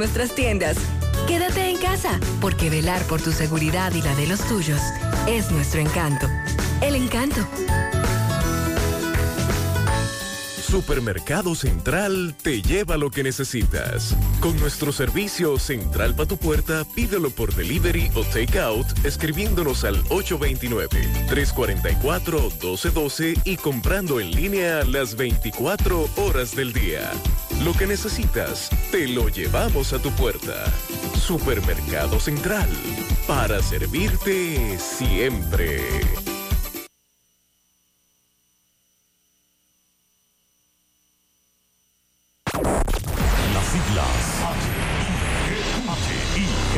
nuestras tiendas. Quédate en casa, porque velar por tu seguridad y la de los tuyos es nuestro encanto. El encanto. Supermercado Central te lleva lo que necesitas. Con nuestro servicio Central para tu puerta, pídelo por delivery o takeout escribiéndonos al 829-344-1212 y comprando en línea las 24 horas del día. Lo que necesitas, te lo llevamos a tu puerta. Supermercado Central, para servirte siempre.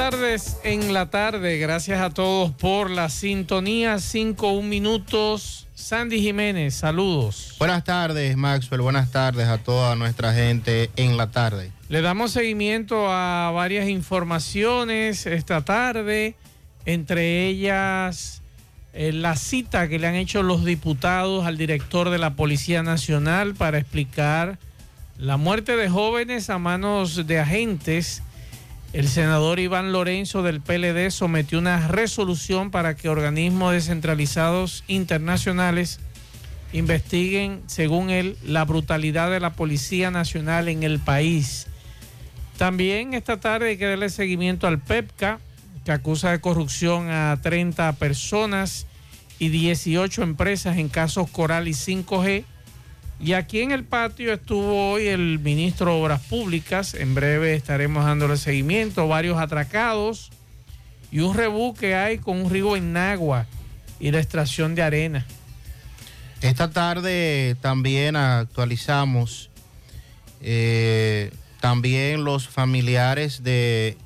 Tardes en la tarde. Gracias a todos por la sintonía. Cinco, un minutos. Sandy Jiménez, saludos. Buenas tardes, Maxwell. Buenas tardes a toda nuestra gente en la tarde. Le damos seguimiento a varias informaciones esta tarde, entre ellas eh, la cita que le han hecho los diputados al director de la Policía Nacional para explicar la muerte de jóvenes a manos de agentes. El senador Iván Lorenzo del PLD sometió una resolución para que organismos descentralizados internacionales investiguen, según él, la brutalidad de la Policía Nacional en el país. También esta tarde hay que darle seguimiento al PEPCA, que acusa de corrupción a 30 personas y 18 empresas en casos Coral y 5G. Y aquí en el patio estuvo hoy el ministro de Obras Públicas. En breve estaremos dándole seguimiento. Varios atracados y un rebú que hay con un río en agua y la extracción de arena. Esta tarde también actualizamos eh, también los familiares de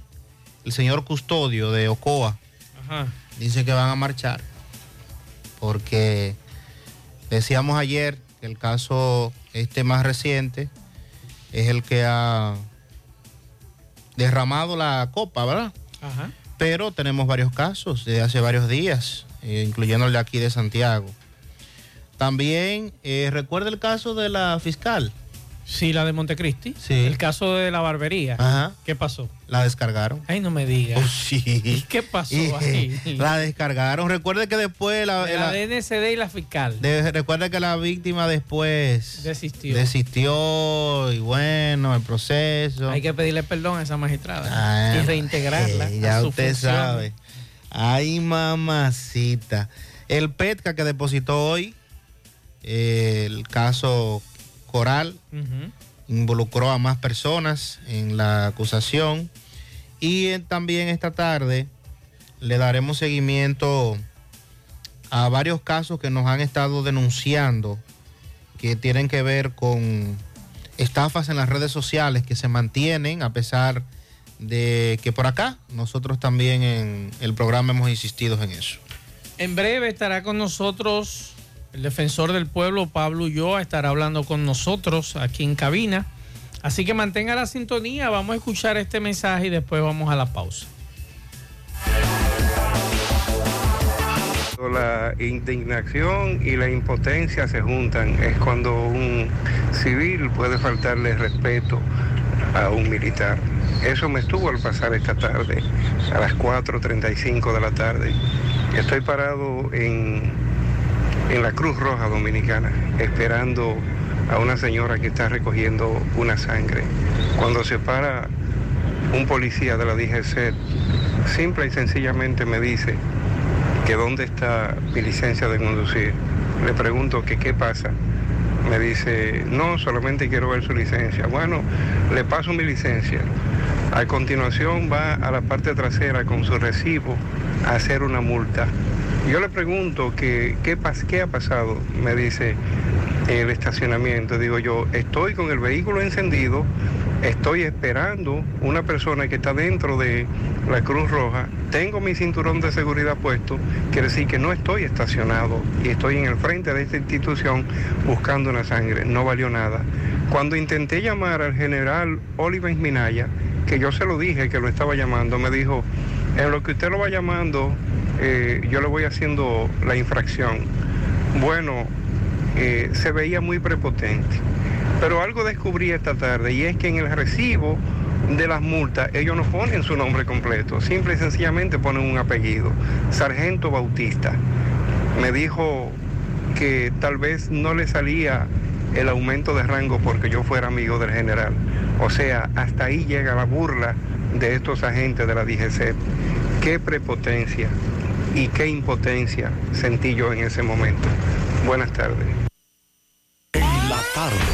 el señor custodio de Ocoa. Ajá. Dice que van a marchar porque decíamos ayer que el caso este más reciente es el que ha derramado la copa, ¿verdad? Ajá. Pero tenemos varios casos de hace varios días, eh, incluyendo el de aquí de Santiago. También eh, recuerda el caso de la fiscal. Sí, la de Montecristi. Sí. El caso de la barbería. Ajá. ¿Qué pasó? La descargaron. Ay, no me digas. Oh, sí. ¿Y qué pasó Y, ahí? La descargaron. Recuerde que después la, De la la- DNCD y la fiscal. de- recuerde que la víctima después Desistió. desistió y bueno, el proceso. Hay que pedirle perdón a esa magistrada Ah, y reintegrarla. eh, a ya su usted función. sabe. Ay, mamacita. El PETCA que depositó hoy, eh, el caso Coral, involucró a más personas en la acusación. Y también esta tarde le daremos seguimiento a varios casos que nos han estado denunciando que tienen que ver con estafas en las redes sociales que se mantienen a pesar de que por acá nosotros también en el programa hemos insistido en eso. En breve estará con nosotros el defensor del pueblo, Pablo Ulloa, estará hablando con nosotros aquí en cabina. Así que mantenga la sintonía, vamos a escuchar este mensaje y después vamos a la pausa. La indignación y la impotencia se juntan. Es cuando un civil puede faltarle respeto a un militar. Eso me estuvo al pasar esta tarde, a las 4.35 de la tarde. Estoy parado en, en la Cruz Roja Dominicana, esperando a una señora que está recogiendo una sangre. Cuando se para un policía de la DGC, simple y sencillamente me dice, que dónde está mi licencia de conducir. Le pregunto que qué pasa. Me dice, no, solamente quiero ver su licencia. Bueno, le paso mi licencia. A continuación va a la parte trasera con su recibo a hacer una multa. Yo le pregunto que, qué, qué ha pasado. Me dice, el estacionamiento. Digo yo, estoy con el vehículo encendido, estoy esperando una persona que está dentro de la Cruz Roja, tengo mi cinturón de seguridad puesto, quiere decir que no estoy estacionado y estoy en el frente de esta institución buscando una sangre. No valió nada. Cuando intenté llamar al general Oliver Minaya, que yo se lo dije que lo estaba llamando, me dijo, en lo que usted lo va llamando, eh, yo le voy haciendo la infracción. Bueno, eh, se veía muy prepotente. Pero algo descubrí esta tarde y es que en el recibo de las multas ellos no ponen su nombre completo, simple y sencillamente ponen un apellido, Sargento Bautista. Me dijo que tal vez no le salía el aumento de rango porque yo fuera amigo del general. O sea, hasta ahí llega la burla de estos agentes de la DGC. Qué prepotencia y qué impotencia sentí yo en ese momento. Buenas tardes. Tarde, 100.3 FM.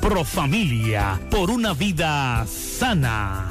Profamilia, por una vida sana.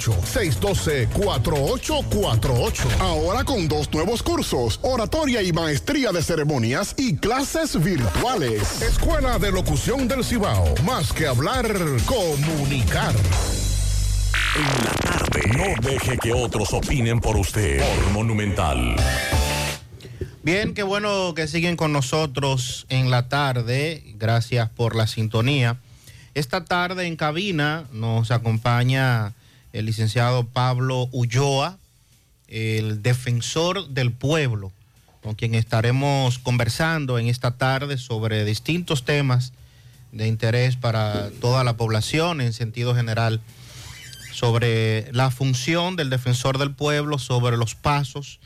612-4848. Ahora con dos nuevos cursos, oratoria y maestría de ceremonias y clases virtuales. Escuela de Locución del Cibao. Más que hablar, comunicar. En la tarde. No deje que otros opinen por usted. Por Monumental. Bien, qué bueno que siguen con nosotros en la tarde. Gracias por la sintonía. Esta tarde en cabina nos acompaña el licenciado Pablo Ulloa, el defensor del pueblo, con quien estaremos conversando en esta tarde sobre distintos temas de interés para toda la población en sentido general, sobre la función del defensor del pueblo, sobre los pasos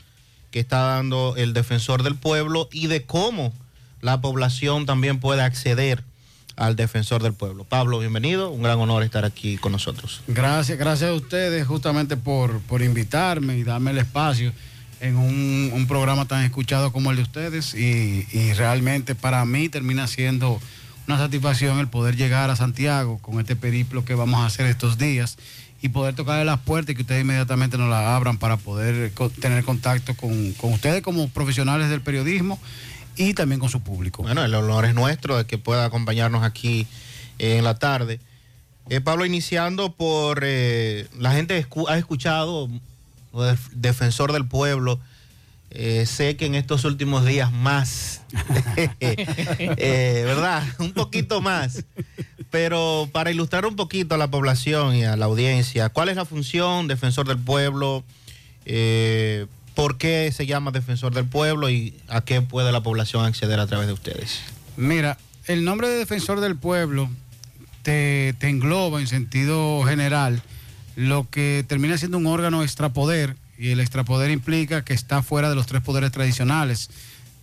que está dando el defensor del pueblo y de cómo la población también puede acceder al defensor del pueblo. Pablo, bienvenido, un gran honor estar aquí con nosotros. Gracias, gracias a ustedes justamente por, por invitarme y darme el espacio en un, programa tan escuchado como el de ustedes y, y, realmente para mí termina siendo una satisfacción el poder llegar a Santiago con este periplo que vamos a hacer estos días y poder tocarle las puertas y que ustedes inmediatamente nos las abran para poder tener contacto con, con ustedes como profesionales del periodismo y también con su público. Bueno, el honor es nuestro de que pueda acompañarnos aquí eh, en la tarde. Eh, Pablo, iniciando por eh, la gente ha escuchado defensor del pueblo. Sé que en estos últimos días más, ¿verdad? Un poquito más. Pero para ilustrar un poquito a la población y a la audiencia, ¿cuál es la función defensor del pueblo? ¿Por qué se llama defensor del pueblo y a qué puede la población acceder a través de ustedes? Mira, el nombre de defensor del pueblo te, engloba en sentido general lo que termina siendo un órgano extrapoder y el extrapoder implica que está fuera de los tres poderes tradicionales.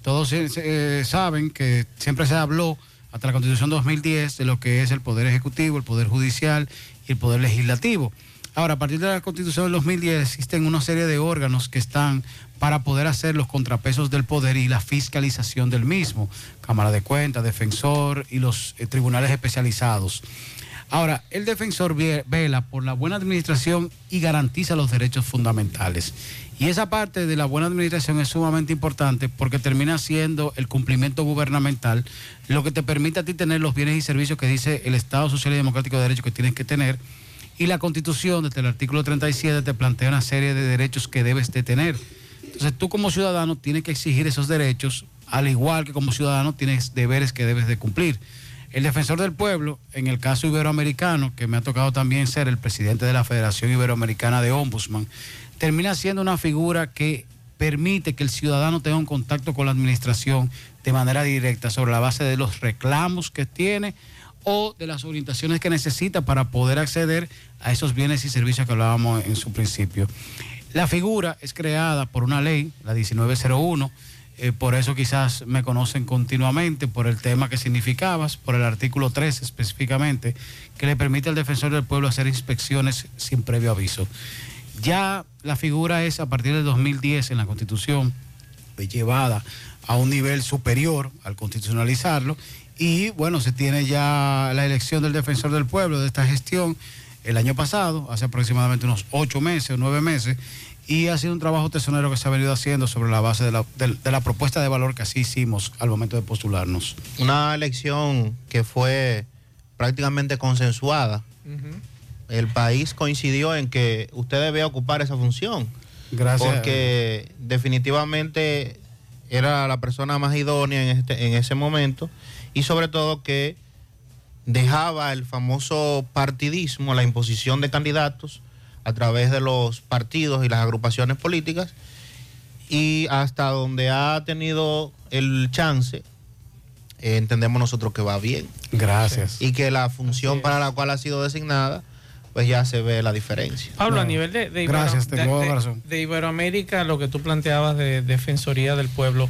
Todos eh, saben que siempre se habló hasta la Constitución 2010 de lo que es el poder ejecutivo, el poder judicial y el poder legislativo. Ahora, a partir de la Constitución del 2010 existen una serie de órganos que están para poder hacer los contrapesos del poder y la fiscalización del mismo. Cámara de Cuentas, Defensor y los eh, tribunales especializados. Ahora, el defensor vela por la buena administración y garantiza los derechos fundamentales. Y esa parte de la buena administración es sumamente importante porque termina siendo el cumplimiento gubernamental, lo que te permite a ti tener los bienes y servicios que dice el Estado Social y Democrático de Derecho que tienes que tener. Y la Constitución, desde el artículo 37, te plantea una serie de derechos que debes de tener. Entonces tú como ciudadano tienes que exigir esos derechos, al igual que como ciudadano tienes deberes que debes de cumplir. El defensor del pueblo, en el caso iberoamericano, que me ha tocado también ser el presidente de la Federación Iberoamericana de Ombudsman, termina siendo una figura que permite que el ciudadano tenga un contacto con la administración de manera directa sobre la base de los reclamos que tiene o de las orientaciones que necesita para poder acceder a esos bienes y servicios que hablábamos en su principio. La figura es creada por una ley, la 1901, eh, por eso quizás me conocen continuamente, por el tema que significabas, por el artículo 13 específicamente, que le permite al defensor del pueblo hacer inspecciones sin previo aviso. Ya la figura es a partir del 2010 en la Constitución llevada a un nivel superior al constitucionalizarlo y bueno, se tiene ya la elección del defensor del pueblo de esta gestión el año pasado, hace aproximadamente unos ocho meses o nueve meses, y ha sido un trabajo tesonero que se ha venido haciendo sobre la base de la, de- de la propuesta de valor que así hicimos al momento de postularnos. Una elección que fue prácticamente consensuada. El país coincidió en que usted debe ocupar esa función. Gracias. Porque definitivamente era la persona más idónea en, este, en ese momento y sobre todo que dejaba el famoso partidismo, la imposición de candidatos a través de los partidos y las agrupaciones políticas y hasta donde ha tenido el chance, eh, entendemos nosotros que va bien. Gracias. Y que la función para la cual ha sido designada, pues ya se ve la diferencia. Pablo, a nivel de, de, Gracias, Ibero- tengo de- de Iberoamérica, lo que tú planteabas de Defensoría del Pueblo,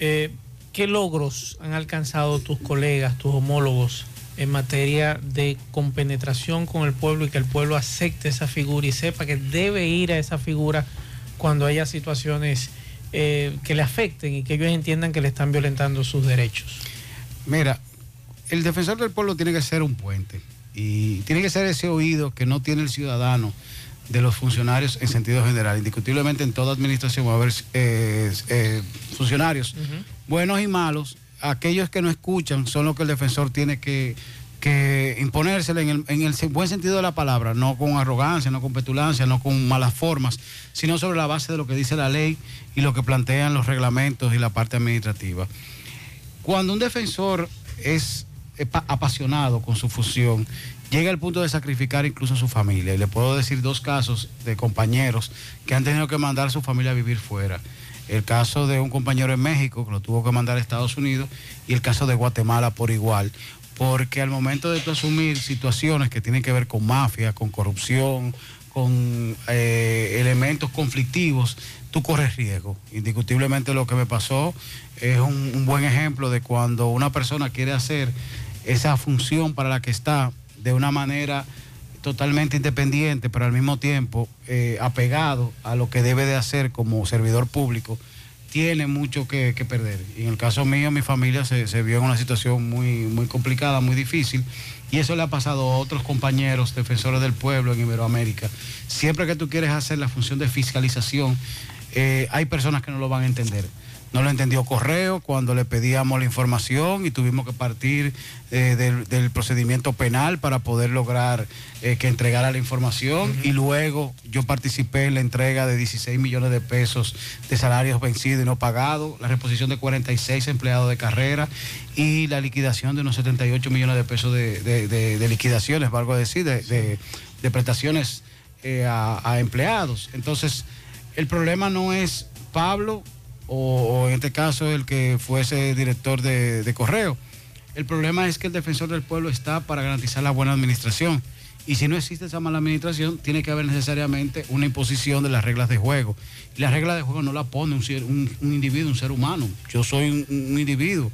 eh, ¿qué logros han alcanzado tus colegas, tus homólogos en materia de compenetración con el pueblo y que el pueblo acepte esa figura y sepa que debe ir a esa figura cuando haya situaciones eh, que le afecten y que ellos entiendan que le están violentando sus derechos? Mira, el defensor del pueblo tiene que ser un puente y tiene que ser ese oído que no tiene el ciudadano de los funcionarios en sentido general. Indiscutiblemente en toda administración va a haber eh, eh, funcionarios buenos y malos. Aquellos que no escuchan son los que el defensor tiene que, que imponérsele en el, en el buen sentido de la palabra, no con arrogancia, no con petulancia, no con malas formas, sino sobre la base de lo que dice la ley y lo que plantean los reglamentos y la parte administrativa. Cuando un defensor es pa- apasionado con su función, llega al punto de sacrificar incluso a su familia. Y le puedo decir dos casos de compañeros que han tenido que mandar a su familia a vivir fuera. El caso de un compañero en México que lo tuvo que mandar a Estados Unidos y el caso de Guatemala por igual. Porque al momento de tú asumir situaciones que tienen que ver con mafia, con corrupción, con eh, elementos conflictivos, tú corres riesgo. Indiscutiblemente lo que me pasó es un, un buen ejemplo de cuando una persona quiere hacer esa función para la que está de una manera totalmente independiente, pero al mismo tiempo eh, apegado a lo que debe de hacer como servidor público, tiene mucho que, que perder. En el caso mío, mi familia se, se vio en una situación muy, muy complicada, muy difícil. Y eso le ha pasado a otros compañeros defensores del pueblo en Iberoamérica. Siempre que tú quieres hacer la función de fiscalización, eh, hay personas que no lo van a entender. No lo entendió Correo cuando le pedíamos la información y tuvimos que partir eh, del, del procedimiento penal para poder lograr eh, que entregara la información. Y luego yo participé en la entrega de 16 millones de pesos de salarios vencidos y no pagados, la reposición de 46 empleados de carrera y la liquidación de unos 78 millones de pesos de, de- de- de liquidaciones, valgo decir, de, prestaciones eh, a, a empleados. Entonces, el problema no es Pablo o, en este caso el que fuese director de, correo. El problema es que el defensor del pueblo está para garantizar la buena administración. Y si no existe esa mala administración, tiene que haber necesariamente una imposición de las reglas de juego. Y las reglas de juego no la pone un, individuo, un ser humano. Yo soy un, un individuo.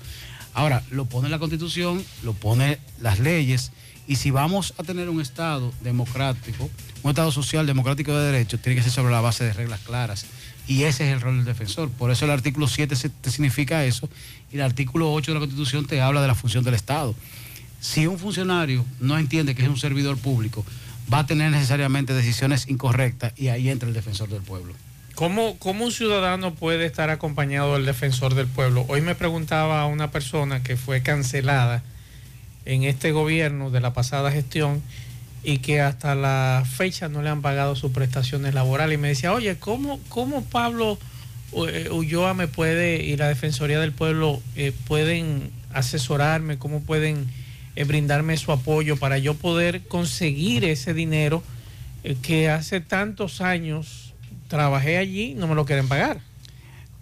Ahora, lo pone la constitución, lo pone las leyes. Y si vamos a tener un Estado democrático, un Estado social democrático de derechos, tiene que ser sobre la base de reglas claras. Y ese es el rol del defensor. Por eso el artículo 7 se- te significa eso. Y el artículo 8 de la Constitución te habla de la función del Estado. Si un funcionario no entiende que es un servidor público, va a tener necesariamente decisiones incorrectas y ahí entra el defensor del pueblo. ¿Cómo, ¿Cómo un ciudadano puede estar acompañado del defensor del pueblo? Hoy me preguntaba una persona que fue cancelada en este gobierno de la pasada gestión y que hasta la fecha no le han pagado sus prestaciones laborales. Y me decía, oye, ¿cómo, cómo Pablo eh, Ulloa me puede y la Defensoría del Pueblo eh, pueden asesorarme? ¿Cómo pueden eh, brindarme su apoyo para yo poder conseguir ese dinero eh, que hace tantos años trabajé allí y no me lo quieren pagar?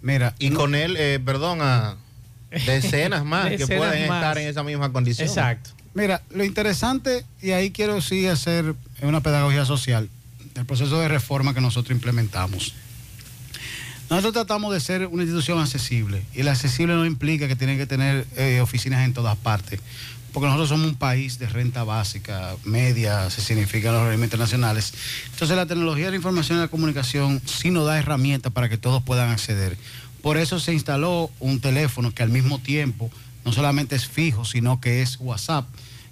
Mira, y con él, eh, perdón, a decenas más que pueden más. estar en esa misma condición. Mira, lo interesante, y ahí quiero sí hacer una pedagogía social, del proceso de reforma que nosotros implementamos. Nosotros tratamos de ser una institución accesible, y el accesible no implica que tienen que tener eh, oficinas en todas partes, porque nosotros somos un país de renta básica, media, se significan los organismos internacionales. Entonces la tecnología de la información y la comunicación sí nos da herramientas para que todos puedan acceder. Por eso se instaló un teléfono que al mismo tiempo no solamente es fijo, sino que es WhatsApp,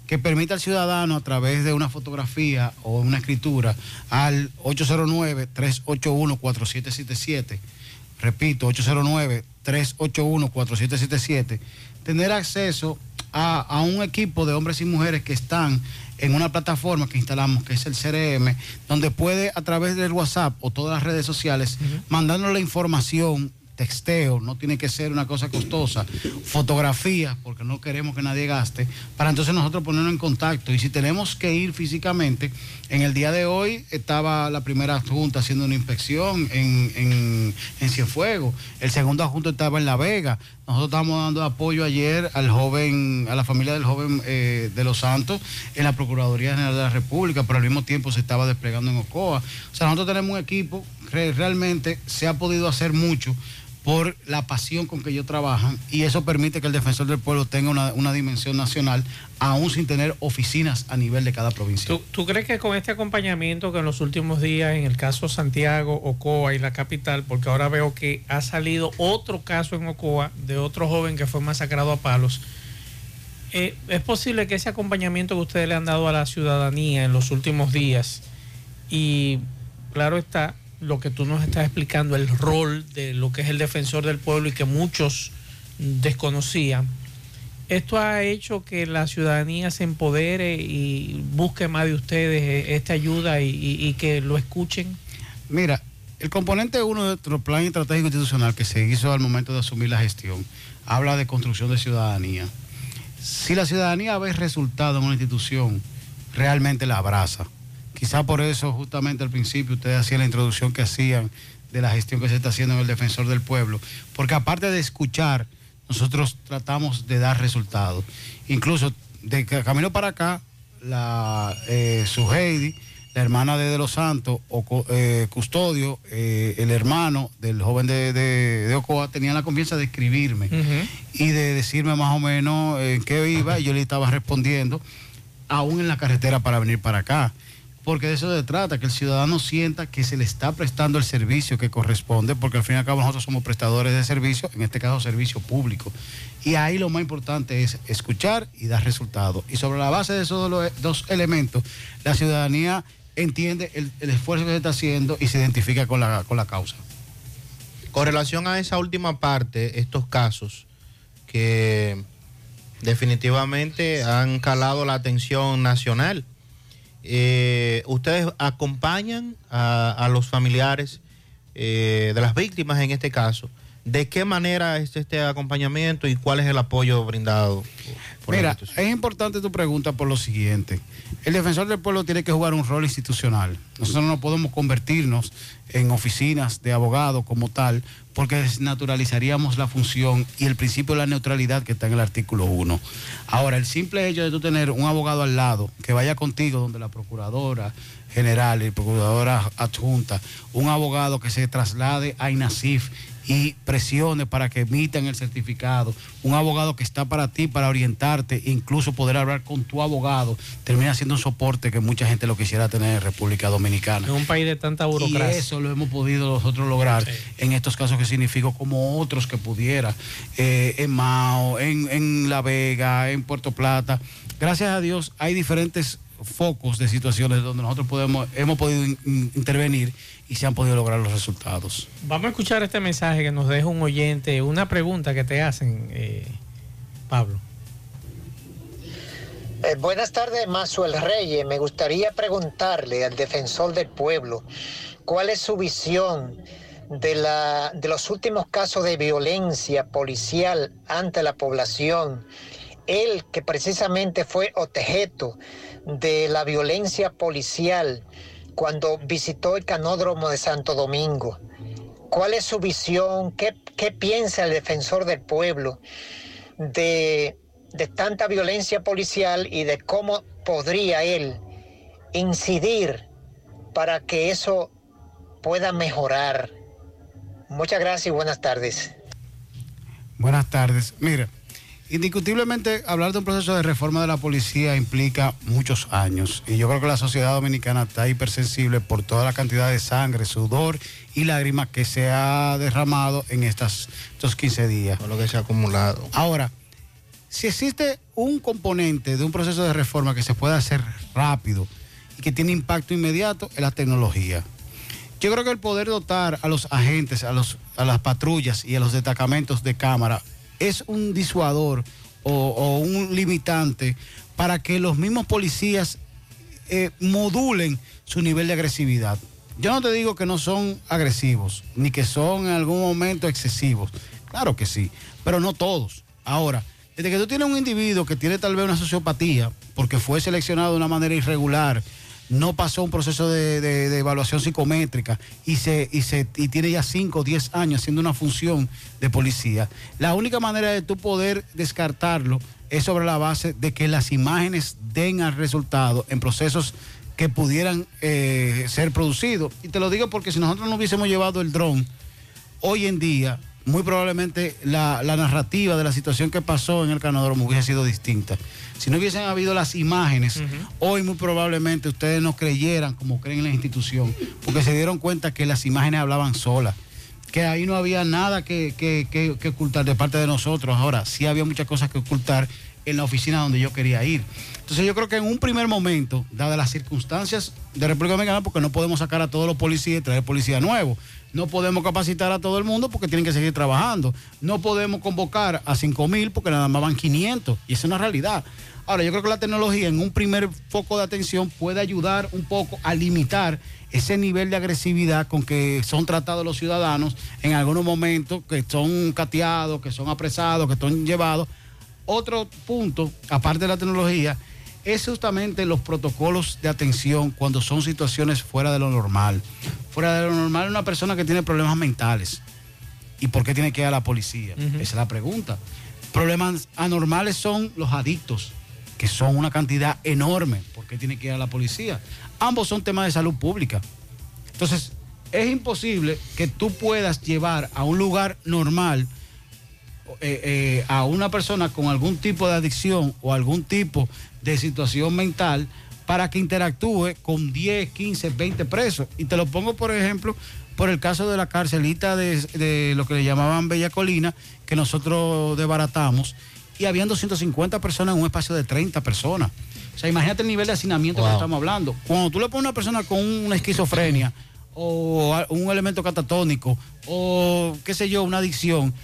que permite al ciudadano a través de una fotografía o una escritura al 809-381-4777, repito, 809-381-4777, tener acceso a, a un equipo de hombres y mujeres que están en una plataforma que instalamos, que es el CRM, donde puede a través del WhatsApp o todas las redes sociales, mandarnos la información texteo, no tiene que ser una cosa costosa, fotografías, porque no queremos que nadie gaste, para entonces nosotros ponernos en contacto. Y si tenemos que ir físicamente, en el día de hoy estaba la primera junta haciendo una inspección en, en, en Cienfuegos, el segundo adjunto estaba en La Vega, nosotros estábamos dando apoyo ayer al joven, a la familia del joven eh, de Los Santos en la Procuraduría General de la República, pero al mismo tiempo se estaba desplegando en Ocoa. O sea, nosotros tenemos un equipo realmente se ha podido hacer mucho por la pasión con que ellos trabajan y eso permite que el defensor del pueblo tenga una, una dimensión nacional, aún sin tener oficinas a nivel de cada provincia. ¿Tú, crees que con este acompañamiento que en los últimos días, en el caso Santiago, Ocoa y la capital, porque ahora veo que ha salido otro caso en Ocoa de otro joven que fue masacrado a palos, eh, ¿es posible que ese acompañamiento que ustedes le han dado a la ciudadanía en los últimos días y claro está, lo que tú nos estás explicando, el rol de lo que es el defensor del pueblo y que muchos desconocían, esto ha hecho que la ciudadanía se empodere y busque más de ustedes eh, esta ayuda y, que lo escuchen. Mira, el componente uno de nuestro plan estratégico institucional que se hizo al momento de asumir la gestión habla de construcción de ciudadanía. Si la ciudadanía ve resultado en una institución, realmente la abraza. Quizá por eso justamente al principio ustedes hacían la introducción que hacían de la gestión que se está haciendo en el defensor del pueblo, porque aparte de escuchar, nosotros tratamos de dar resultados. Incluso de ca- camino para acá, la eh, su Heidi, la hermana de, de los Santos, o eh, Custodio, eh, el hermano del joven de, de- de Ocoa, tenían la confianza de escribirme y de decirme más o menos en qué iba y yo le estaba respondiendo, aún en la carretera para venir para acá. Porque de eso se trata, que el ciudadano sienta que se le está prestando el servicio que corresponde, porque al fin y al cabo nosotros somos prestadores de servicio, en este caso servicio público. Y ahí lo más importante es escuchar y dar resultados. Y sobre la base de esos dos- elementos, la ciudadanía entiende el, el esfuerzo que se está haciendo y se identifica con la, con la causa. Con relación a esa última parte, estos casos que definitivamente han calado la atención nacional, eh, ¿ustedes acompañan a, los familiares eh, de las víctimas en este caso? ¿De qué manera es este acompañamiento y cuál es el apoyo brindado? por Mira, es importante tu pregunta por lo siguiente. El defensor del pueblo tiene que jugar un rol institucional. Nosotros no podemos convertirnos en oficinas de abogado como tal, porque desnaturalizaríamos la función y el principio de la neutralidad que está en el artículo 1. Ahora, el simple hecho de tú tener un abogado al lado que vaya contigo donde la procuradora general y procuradora adjunta, un abogado que se traslade a INASIF y presione para que emitan el certificado, un abogado que está para ti, para orientarte, incluso poder hablar con tu abogado, termina siendo un soporte que mucha gente lo quisiera tener en República Dominicana. En un país de tanta Y burocracia. eso lo hemos podido nosotros lograr en estos casos que significó como otros que pudiera, eh, en Mao, en, en La Vega, en Puerto Plata. Gracias a Dios hay diferentes focos de situaciones donde nosotros podemos, hemos podido in- in- intervenir y se han podido lograr los resultados. Vamos a escuchar este mensaje que nos deja un oyente, una pregunta que te hacen, eh, Pablo. Eh, buenas tardes, Mazuel Reyes. Me gustaría preguntarle al defensor del pueblo cuál es su visión de, la, de los últimos casos de violencia policial ante la población. Él, que precisamente fue objeto de la violencia policial cuando visitó el canódromo de Santo Domingo. ¿Cuál es su visión? ¿Qué, qué piensa el defensor del pueblo de, de tanta violencia policial y de cómo podría él incidir para que eso pueda mejorar? Muchas gracias y buenas tardes. Buenas tardes. Mira, indiscutiblemente hablar de un proceso de reforma de la policía implica muchos años y yo creo que la sociedad dominicana está hipersensible por toda la cantidad de sangre, sudor y lágrimas que se ha derramado en estas, estos 15 días. Todo lo que se ha acumulado. Ahora, si existe un componente de un proceso de reforma que se pueda hacer rápido y que tiene impacto inmediato, es la tecnología. Yo creo que el poder dotar a los agentes, a, los, a las patrullas y a los destacamentos de cámara es un disuador o, un limitante para que los mismos policías eh, modulen su nivel de agresividad. Yo no te digo que no son agresivos, ni que son en algún momento excesivos. Claro que sí, pero no todos. Ahora, desde que tú tienes un individuo que tiene tal vez una sociopatía, porque fue seleccionado de una manera irregular, no pasó un proceso de, evaluación psicométrica y, se, y, se, y tiene ya 5 o 10 años haciendo una función de policía, la única manera de tú poder descartarlo es sobre la base de que las imágenes den al resultado en procesos que pudieran eh, ser producidos. Y te lo digo porque si nosotros no hubiésemos llevado el dron, hoy en día, muy probablemente la, la narrativa de la situación que pasó en el canódromo hubiese sido distinta. Si no hubiesen habido las imágenes, hoy muy probablemente ustedes no creyeran como creen en la institución, porque se dieron cuenta que las imágenes hablaban solas, que ahí no había nada que, que- que- que ocultar de parte de nosotros. Ahora, sí había muchas cosas que ocultar en la oficina donde yo quería ir. Entonces yo creo que en un primer momento, dadas las circunstancias de República Dominicana, porque no podemos sacar a todos los policías y traer policía nuevo, no podemos capacitar a todo el mundo porque tienen que seguir trabajando, no podemos convocar a 5 mil porque nada más van 500 y es una realidad. Ahora, yo creo que la tecnología en un primer foco de atención puede ayudar un poco a limitar ese nivel de agresividad con que son tratados los ciudadanos en algunos momentos, que son cateados, que son apresados, que son llevados. Otro punto, aparte de la tecnología, es justamente los protocolos de atención cuando son situaciones fuera de lo normal. Fuera de lo normal, una persona que tiene problemas mentales. ¿Y por qué tiene que ir a la policía? Esa es la pregunta. Problemas anormales son los adictos, que son una cantidad enorme. ¿Por qué tiene que ir a la policía? Ambos son temas de salud pública. Entonces, es imposible que tú puedas llevar a un lugar normal eh, eh, a una persona con algún tipo de adicción o algún tipo de situación mental para que interactúe con 10, 15, 20 presos. Y te lo pongo, por ejemplo, por el caso de la carcelita de, de lo que le llamaban Bella Colina, que nosotros desbaratamos, y habían 250 personas en un espacio de 30 personas. O sea, imagínate el nivel de hacinamiento que estamos hablando. Cuando tú le pones a una persona con una esquizofrenia o un elemento catatónico o qué sé yo, una adicción,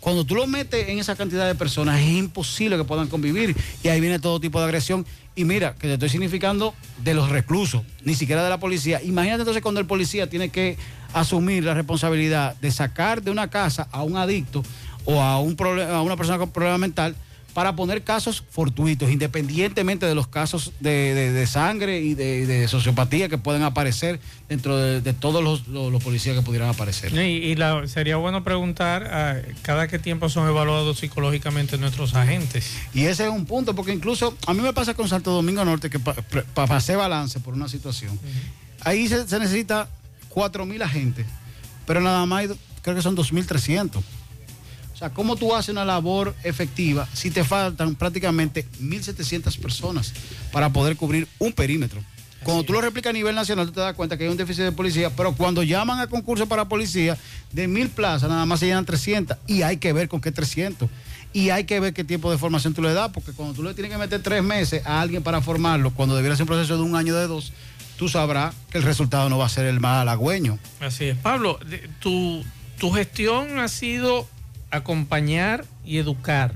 cuando tú lo metes en esa cantidad de personas es imposible que puedan convivir y ahí viene todo tipo de agresión. Y mira, que te estoy significando de los reclusos, ni siquiera de la policía. Imagínate entonces cuando el policía tiene que asumir la responsabilidad de sacar de una casa a un adicto o a, un proble- a una persona con problema mental para poner casos fortuitos, independientemente de los casos de, de- de sangre y de, de sociopatía que pueden aparecer dentro de, todos los, los- los policías que pudieran aparecer. Y, y la- sería bueno preguntar a cada qué tiempo son evaluados psicológicamente nuestros agentes. Y ese es un punto, porque incluso a mí me pasa con Santo Domingo Norte que pa- pa- pasé balance por una situación. Ahí se, se necesita 4 mil agentes, pero nada más creo que son 2.300. O sea, ¿cómo tú haces una labor efectiva si te faltan prácticamente 1.700 personas para poder cubrir un perímetro? Cuando tú lo replicas a nivel nacional, tú te das cuenta que hay un déficit de policía, pero cuando llaman a concurso para policía, de mil plazas nada más se llenan 300 y hay que ver con qué 300. Y hay que ver qué tiempo de formación tú le das, porque cuando tú le tienes que meter tres meses a alguien para formarlo, cuando debiera ser un proceso de un año o de dos, tú sabrás que el resultado no va a ser el más halagüeño. Así es. Pablo, tu, tu gestión ha sido acompañar y educar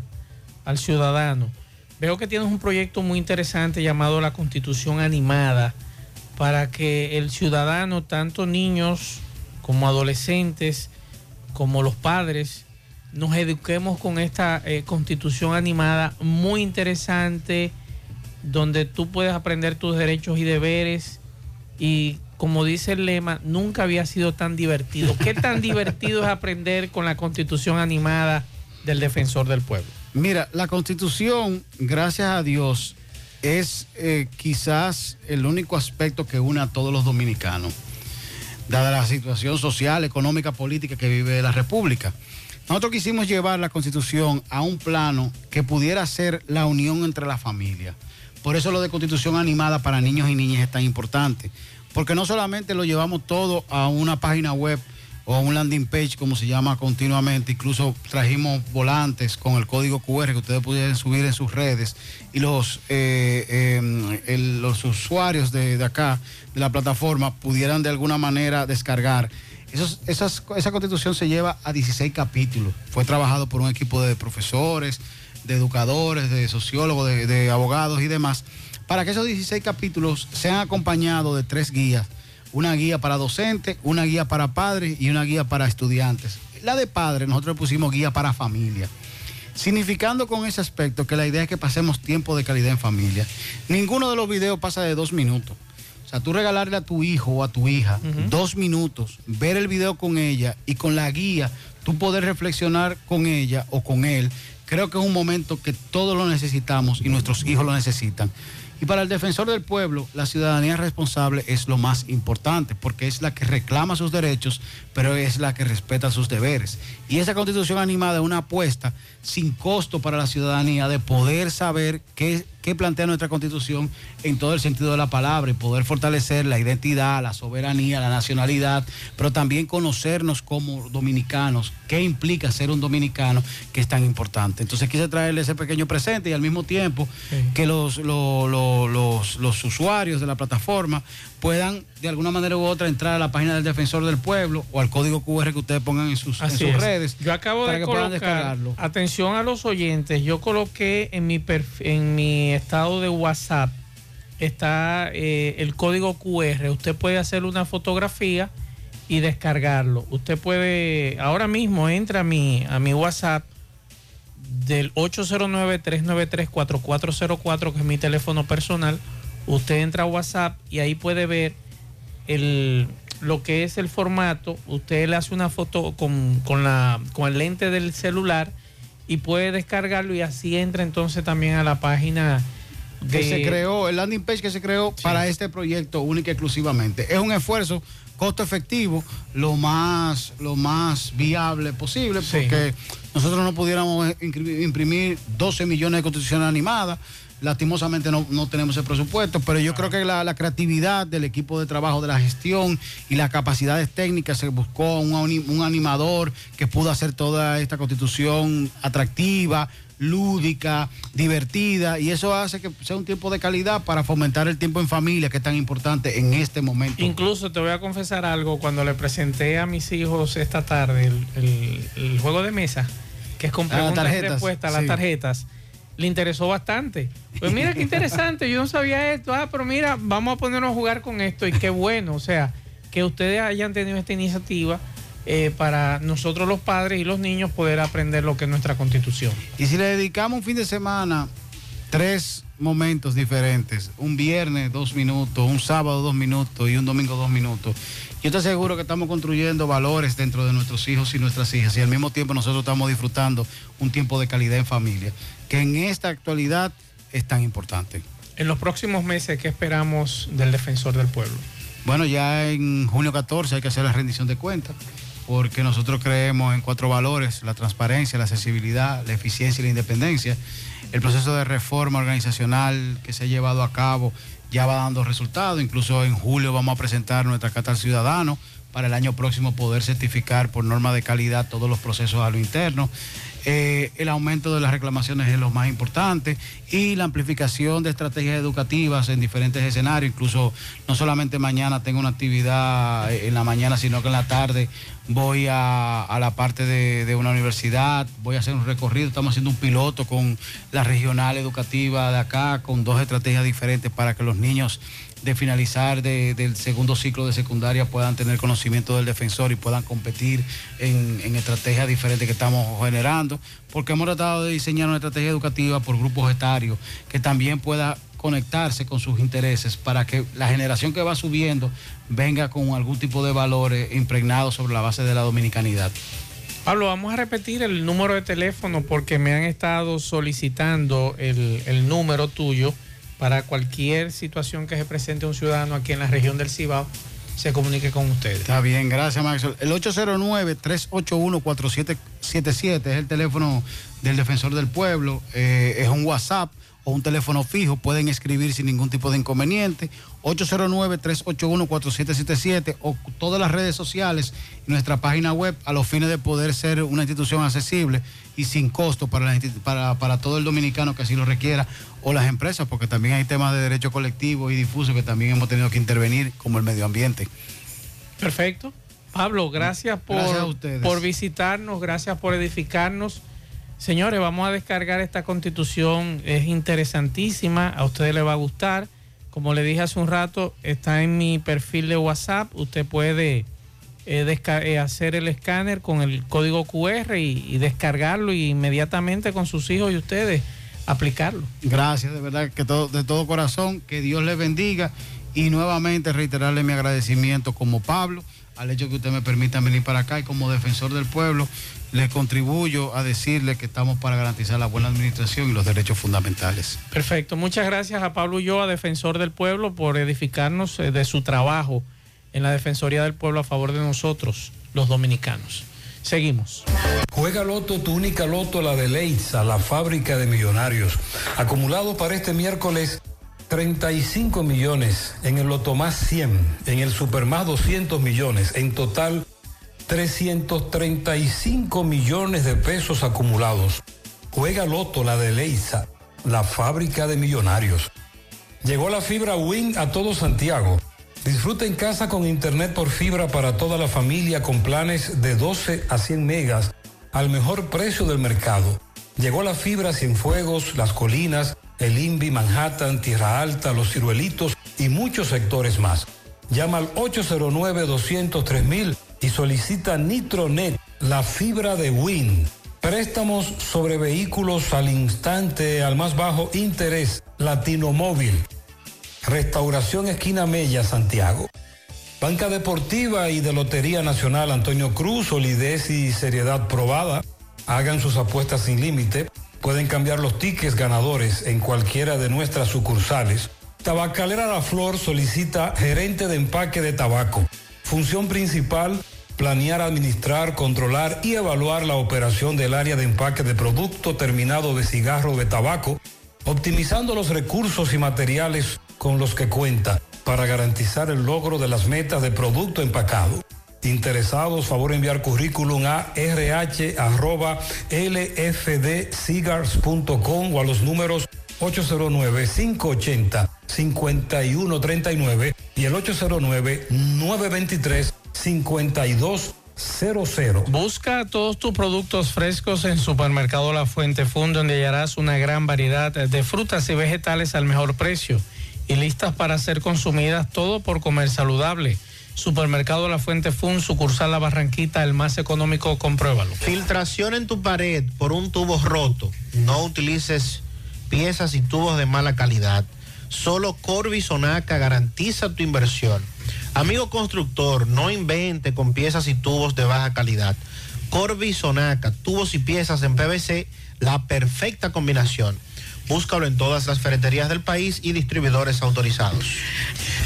al ciudadano. Veo que tienes un proyecto muy interesante llamado la Constitución Animada para que el ciudadano, tanto niños como adolescentes, como los padres, nos eduquemos con esta eh, Constitución Animada muy interesante, donde tú puedes aprender tus derechos y deberes y como dice el lema, nunca había sido tan divertido. ¿Qué tan divertido es aprender con la constitución animada del defensor del pueblo? Mira, la constitución, gracias a Dios, es eh, quizás el único aspecto que une a todos los dominicanos, dada la situación social, económica, política que vive la República. Nosotros quisimos llevar la constitución a un plano que pudiera ser la unión entre la familia. Por eso lo de constitución animada para niños y niñas es tan importante. Porque no solamente lo llevamos todo a una página web o a un landing page, como se llama continuamente, incluso trajimos volantes con el código QR que ustedes pudieran subir en sus redes y los, eh, eh, los usuarios de, de acá, de la plataforma, pudieran de alguna manera descargar. Esa constitución se lleva a 16 capítulos. Fue trabajado por un equipo de profesores, de educadores, de sociólogos, de abogados y demás, para que esos 16 capítulos sean acompañados de tres guías. Una guía para docentes, una guía para padres y una guía para estudiantes. La de padres, nosotros le pusimos guía para familia. Significando con ese aspecto que la idea es que pasemos tiempo de calidad en familia. Ninguno de los videos pasa de dos minutos. O sea, tú regalarle a tu hijo o a tu hija dos minutos, ver el video con ella y con la guía, tú poder reflexionar con ella o con él, creo que es un momento que todos lo necesitamos y nuestros hijos lo necesitan. Y para el defensor del pueblo, la ciudadanía responsable es lo más importante, porque es la que reclama sus derechos, pero es la que respeta sus deberes. Y esa constitución animada es una apuesta sin costo para la ciudadanía de poder saber qué, qué plantea nuestra constitución en todo el sentido de la palabra y poder fortalecer la identidad, la soberanía, la nacionalidad, pero también conocernos como dominicanos, qué implica ser un dominicano, que es tan importante. Entonces quise traerle ese pequeño presente y al mismo tiempo que los, lo- lo- los, los usuarios de la plataforma puedan de alguna manera u otra entrar a la página del defensor del pueblo o al código QR que ustedes pongan en sus, en redes. Yo acabo para de que puedan descargarlo. atención a los oyentes, yo coloqué en mi, perf- en mi estado de WhatsApp, está eh, el código QR, usted puede hacer una fotografía y descargarlo. Usted puede, ahora mismo entra a mi, a mi WhatsApp del 809-393-4404, que es mi teléfono personal. Usted entra a WhatsApp y ahí puede ver el, lo que es el formato. Usted le hace una foto con, con la, con el lente del celular y puede descargarlo y así entra entonces también a la página que de- se creó, el landing page que se creó para este proyecto única y exclusivamente. Es un esfuerzo costo efectivo, lo más, lo más viable posible, porque nosotros no pudiéramos imprimir 12 millones de constituciones animadas, lastimosamente no, no tenemos ese presupuesto, pero yo creo que la, la creatividad del equipo de trabajo, de la gestión y las capacidades técnicas, se buscó un, un animador que pudo hacer toda esta constitución atractiva, lúdica, divertida, y eso hace que sea un tiempo de calidad para fomentar el tiempo en familia, que es tan importante en este momento. Incluso te voy a confesar algo, cuando le presenté a mis hijos esta tarde el, el- el juego de mesa, que es con Ah, preguntas y tarjetas, las tarjetas, le interesó bastante. Pues mira qué interesante, yo no sabía esto, ah, pero mira, vamos a ponernos a jugar con esto y qué bueno, o sea, que ustedes hayan tenido esta iniciativa eh, para nosotros los padres y los niños poder aprender lo que es nuestra constitución. Y si le dedicamos un fin de semana, tres momentos diferentes, un viernes dos minutos, un sábado dos minutos y un domingo dos minutos, yo estoy seguro que estamos construyendo valores dentro de nuestros hijos y nuestras hijas y al mismo tiempo nosotros estamos disfrutando un tiempo de calidad en familia, que en esta actualidad es tan importante. En los próximos meses, ¿qué esperamos del defensor del pueblo? Bueno, ya en junio 14 hay que hacer la rendición de cuentas, porque nosotros creemos en cuatro valores, la transparencia, la accesibilidad, la eficiencia y la independencia. El proceso de reforma organizacional que se ha llevado a cabo ya va dando resultados, incluso en julio vamos a presentar nuestra Carta al Ciudadano para el año próximo poder certificar por norma de calidad todos los procesos a lo interno. Eh, el aumento de las reclamaciones es lo más importante y la amplificación de estrategias educativas en diferentes escenarios. Incluso no solamente mañana tengo una actividad eh, en la mañana, sino que en la tarde voy a, la parte de, de una universidad, voy a hacer un recorrido, estamos haciendo un piloto con la regional educativa de acá, con dos estrategias diferentes para que los niños de finalizar de- del segundo ciclo de secundaria puedan tener conocimiento del defensor y puedan competir en, estrategias diferentes que estamos generando, porque hemos tratado de diseñar una estrategia educativa por grupos etarios que también pueda conectarse con sus intereses para que la generación que va subiendo venga con algún tipo de valores impregnados sobre la base de la dominicanidad. Pablo, vamos a repetir el número de teléfono porque me han estado solicitando el número tuyo para cualquier situación que se presente un ciudadano aquí en la región del Cibao, se comunique con ustedes. Está bien, gracias Maxwell. El 809-381-4777 es el teléfono del defensor del pueblo, eh, es un WhatsApp o un teléfono fijo, pueden escribir sin ningún tipo de inconveniente. 809-381-4777 o todas las redes sociales y nuestra página web a los fines de poder ser una institución accesible y sin costo para, la para, para todo el dominicano que así lo requiera o las empresas, porque también hay temas de derecho colectivo y difuso que también hemos tenido que intervenir, como el medio ambiente. Perfecto. Pablo, gracias por, Gracias por visitarnos, gracias por edificarnos. Señores, vamos a descargar esta constitución, es interesantísima, a ustedes les va a gustar. Como le dije hace un rato, está en mi perfil de WhatsApp, usted puede eh, eh, hacer el escáner con el código QR y, y descargarlo y inmediatamente con sus hijos y ustedes aplicarlo. Gracias, de verdad, que todo, de todo corazón, que Dios les bendiga y nuevamente reiterarle mi agradecimiento como Pablo al hecho que usted me permita venir para acá y como defensor del pueblo le contribuyo a decirle que estamos para garantizar la buena administración y los derechos fundamentales. Perfecto. Muchas gracias a Pablo Ulloa, defensor del pueblo, por edificarnos eh, de su trabajo en la Defensoría del Pueblo a favor de nosotros, los dominicanos. Seguimos. Juega Loto, tu única Loto, la de Leitza, la fábrica de millonarios. Acumulado para este miércoles, 35 millones. En el Loto más 100. En el Super más 200 millones. En total, 335 millones de pesos acumulados. Juega Loto, la de Leitza, la fábrica de millonarios. Llegó la fibra Win a todo Santiago. Disfruta en casa con internet por fibra para toda la familia con planes de 12 a 100 megas al mejor precio del mercado. Llegó la fibra Cienfuegos, Las Colinas, El Invi, Manhattan, Tierra Alta, Los Ciruelitos y muchos sectores más. Llama al 809-203 y solicita Nitronet, la fibra de Win. Préstamos sobre vehículos al instante, al más bajo interés, Latino Móvil. Restauración Esquina Mella, Santiago. Banca Deportiva y de Lotería Nacional Antonio Cruz, solidez y seriedad probada. Hagan sus apuestas sin límite. Pueden cambiar los tickets ganadores en cualquiera de nuestras sucursales. Tabacalera La Flor solicita gerente de empaque de tabaco. Función principal, planear, administrar, controlar y evaluar la operación del área de empaque de producto terminado de cigarro de tabaco optimizando los recursos y materiales con los que cuenta para garantizar el logro de las metas de producto empacado. Interesados, favor enviar currículum a rh.lfdcigars.com o a los números 809-580-5139 y el 809-923-5200. Busca todos tus productos frescos en Supermercado La Fuente Fund, donde hallarás una gran variedad de frutas y vegetales al mejor precio y listas para ser consumidas, todo por comer saludable. Supermercado La Fuente Fun, sucursal La Barranquita, el más económico, compruébalo. Filtración en tu pared por un tubo roto. No utilices piezas y tubos de mala calidad. Solo Corby Sonaca garantiza tu inversión. Amigo constructor, no invente con piezas y tubos de baja calidad. Corby Sonaca, tubos y piezas en PVC, la perfecta combinación. Búscalo en todas las ferreterías del país y distribuidores autorizados.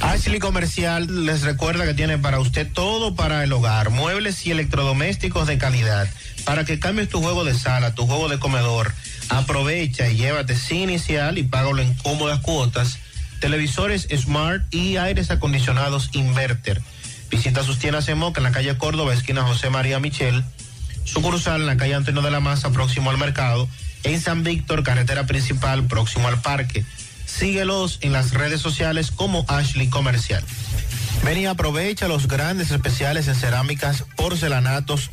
Ashley Comercial les recuerda que tiene para usted todo para el hogar, muebles y electrodomésticos de calidad. Para que cambies tu juego de sala, tu juego de comedor, aprovecha y llévate sin inicial y págalo en cómodas cuotas. Televisores Smart y aires acondicionados Inverter. Visita sus tiendas en Moca en la calle Córdoba, esquina José María Michel. Sucursal en la calle Antonio de la Maza, próximo al mercado en San Víctor, carretera principal, próximo al parque. Síguelos en las redes sociales como Ashley Comercial. Ven y aprovecha los grandes especiales en cerámicas, porcelanatos,